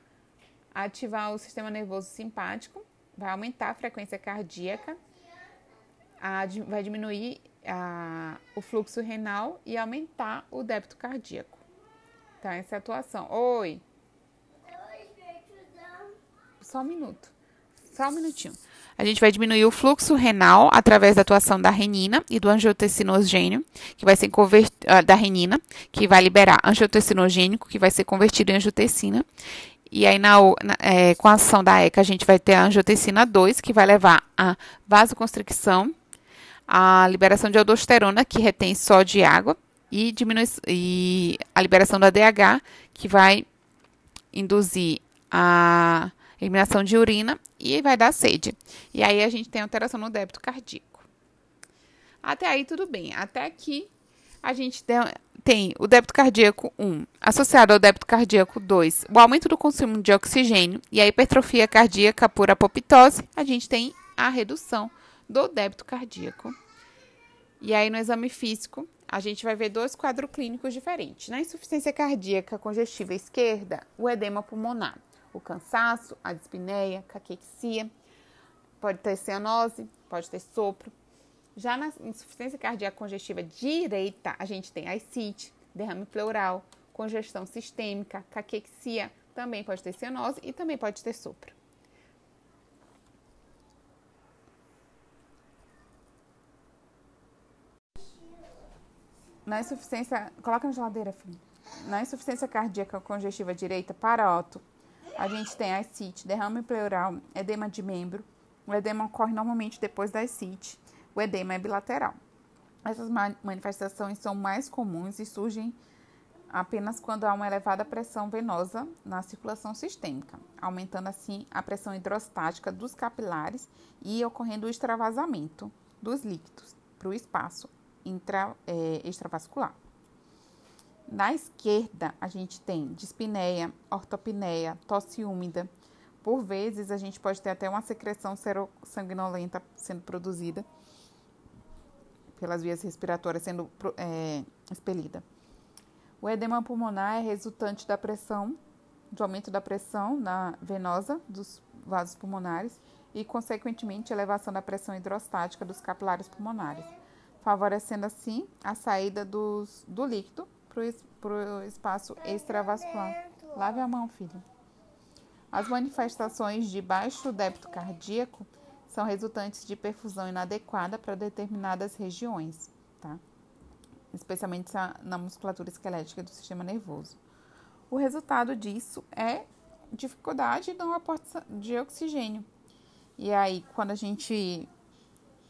Ativar o sistema nervoso simpático, vai aumentar a frequência cardíaca, a, vai diminuir a, o fluxo renal e aumentar o débito cardíaco. Tá, essa é a atuação. Oi. Só um minuto. Só um minutinho. A gente vai diminuir o fluxo renal através da atuação da renina e do angiotensinogênio, que vai ser uh, da renina, que vai liberar angiotensinogênico, que vai ser convertido em angiotensina. E aí, na, na, é, com a ação da ECA, a gente vai ter a angiotensina 2, que vai levar a vasoconstricção, a liberação de aldosterona, que retém sódio e água, e, diminui, e a liberação da DH, que vai induzir a eliminação de urina e vai dar sede. E aí a gente tem alteração no débito cardíaco. Até aí tudo bem. Até aqui A gente tem o débito cardíaco 1, associado ao débito cardíaco 2, o aumento do consumo de oxigênio e a hipertrofia cardíaca por apoptose, a gente tem a redução do débito cardíaco. E aí, no exame físico, a gente vai ver dois quadros clínicos diferentes. Na insuficiência cardíaca congestiva esquerda, o edema pulmonar, o cansaço, a dispneia, caquexia, pode ter cianose, pode ter sopro. Já na insuficiência cardíaca congestiva direita, a gente tem ascite, derrame pleural, congestão sistêmica, caquexia, também pode ter cianose e também pode ter sopro. Na insuficiência, coloca na geladeira, filho. Na insuficiência cardíaca congestiva direita para Otto, a gente tem ascite, derrame pleural, edema de membro. O edema ocorre normalmente depois da ascite. O edema é bilateral. Essas manifestações são mais comuns e surgem apenas quando há uma elevada pressão venosa na circulação sistêmica, aumentando assim a pressão hidrostática dos capilares e ocorrendo o extravasamento dos líquidos para o espaço intra, é, extravascular. Na esquerda, a gente tem dispneia, ortopneia, tosse úmida. Por vezes, a gente pode ter até uma secreção sanguinolenta sendo produzida pelas vias respiratórias sendo é, expelida. O edema pulmonar é resultante da pressão, do aumento da pressão na venosa dos vasos pulmonares e, consequentemente, elevação da pressão hidrostática dos capilares pulmonares favorecendo assim a saída dos, do líquido para o espaço extravascular. Lave a mão, filho. As manifestações de baixo débito cardíaco são resultantes de perfusão inadequada para determinadas regiões, tá? especialmente na musculatura esquelética do sistema nervoso. O resultado disso é dificuldade no aporte de oxigênio. E aí, quando a gente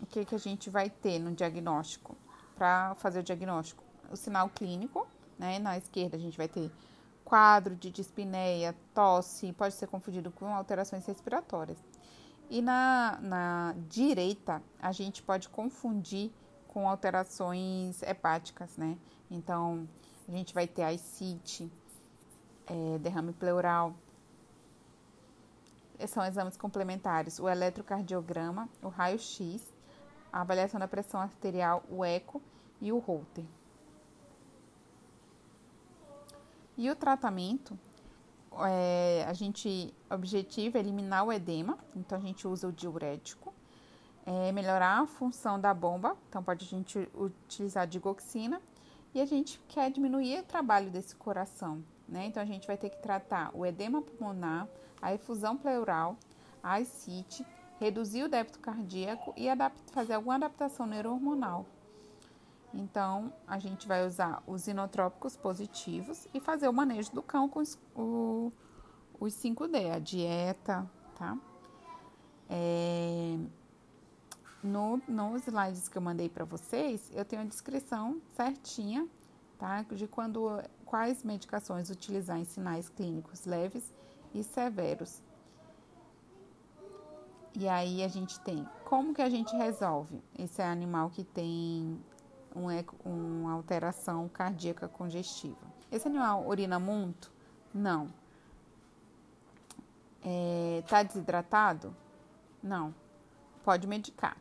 o que, que a gente vai ter no diagnóstico para fazer o diagnóstico? O sinal clínico, né? Na esquerda a gente vai ter quadro de dispneia, tosse, pode ser confundido com alterações respiratórias. E na, na direita a gente pode confundir com alterações hepáticas, né? Então a gente vai ter ascite, é, derrame pleural, são exames complementares, o eletrocardiograma, o raio-x a avaliação da pressão arterial, o eco e o Holter. E o tratamento, é, a gente objetivo é eliminar o edema, então a gente usa o diurético, é, melhorar a função da bomba, então pode a gente utilizar digoxina, e a gente quer diminuir o trabalho desse coração, né? Então a gente vai ter que tratar o edema pulmonar, a efusão pleural, a ascite, reduzir o débito cardíaco e fazer alguma adaptação neurohormonal. Então, a gente vai usar os inotrópicos positivos e fazer o manejo do cão com os, o, os 5D, a dieta, tá? É, no, nos slides que eu mandei para vocês, eu tenho a descrição certinha, tá? De quando, quais medicações utilizar em sinais clínicos leves e severos. E aí a gente tem como que a gente resolve esse animal que tem um, uma alteração cardíaca congestiva. Esse animal urina muito? Não. Está é, desidratado? Não. Pode medicar.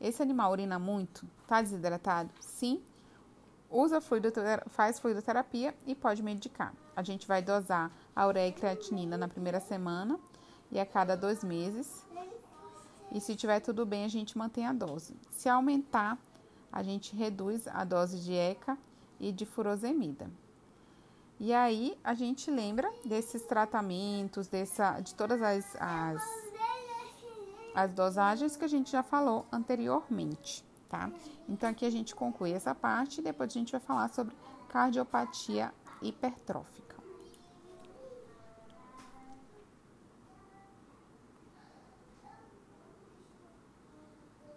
Esse animal urina muito? Está desidratado? Sim. Usa fluido, faz fluidoterapia e pode medicar. A gente vai dosar a ureia e creatinina na primeira semana e a cada dois meses e se tiver tudo bem, a gente mantém a dose. Se aumentar, a gente reduz a dose de ECA e de furosemida. E aí a gente lembra desses tratamentos, dessa, de todas as, as, as dosagens que a gente já falou anteriormente, tá? Então aqui a gente conclui essa parte e depois a gente vai falar sobre cardiopatia hipertrófica.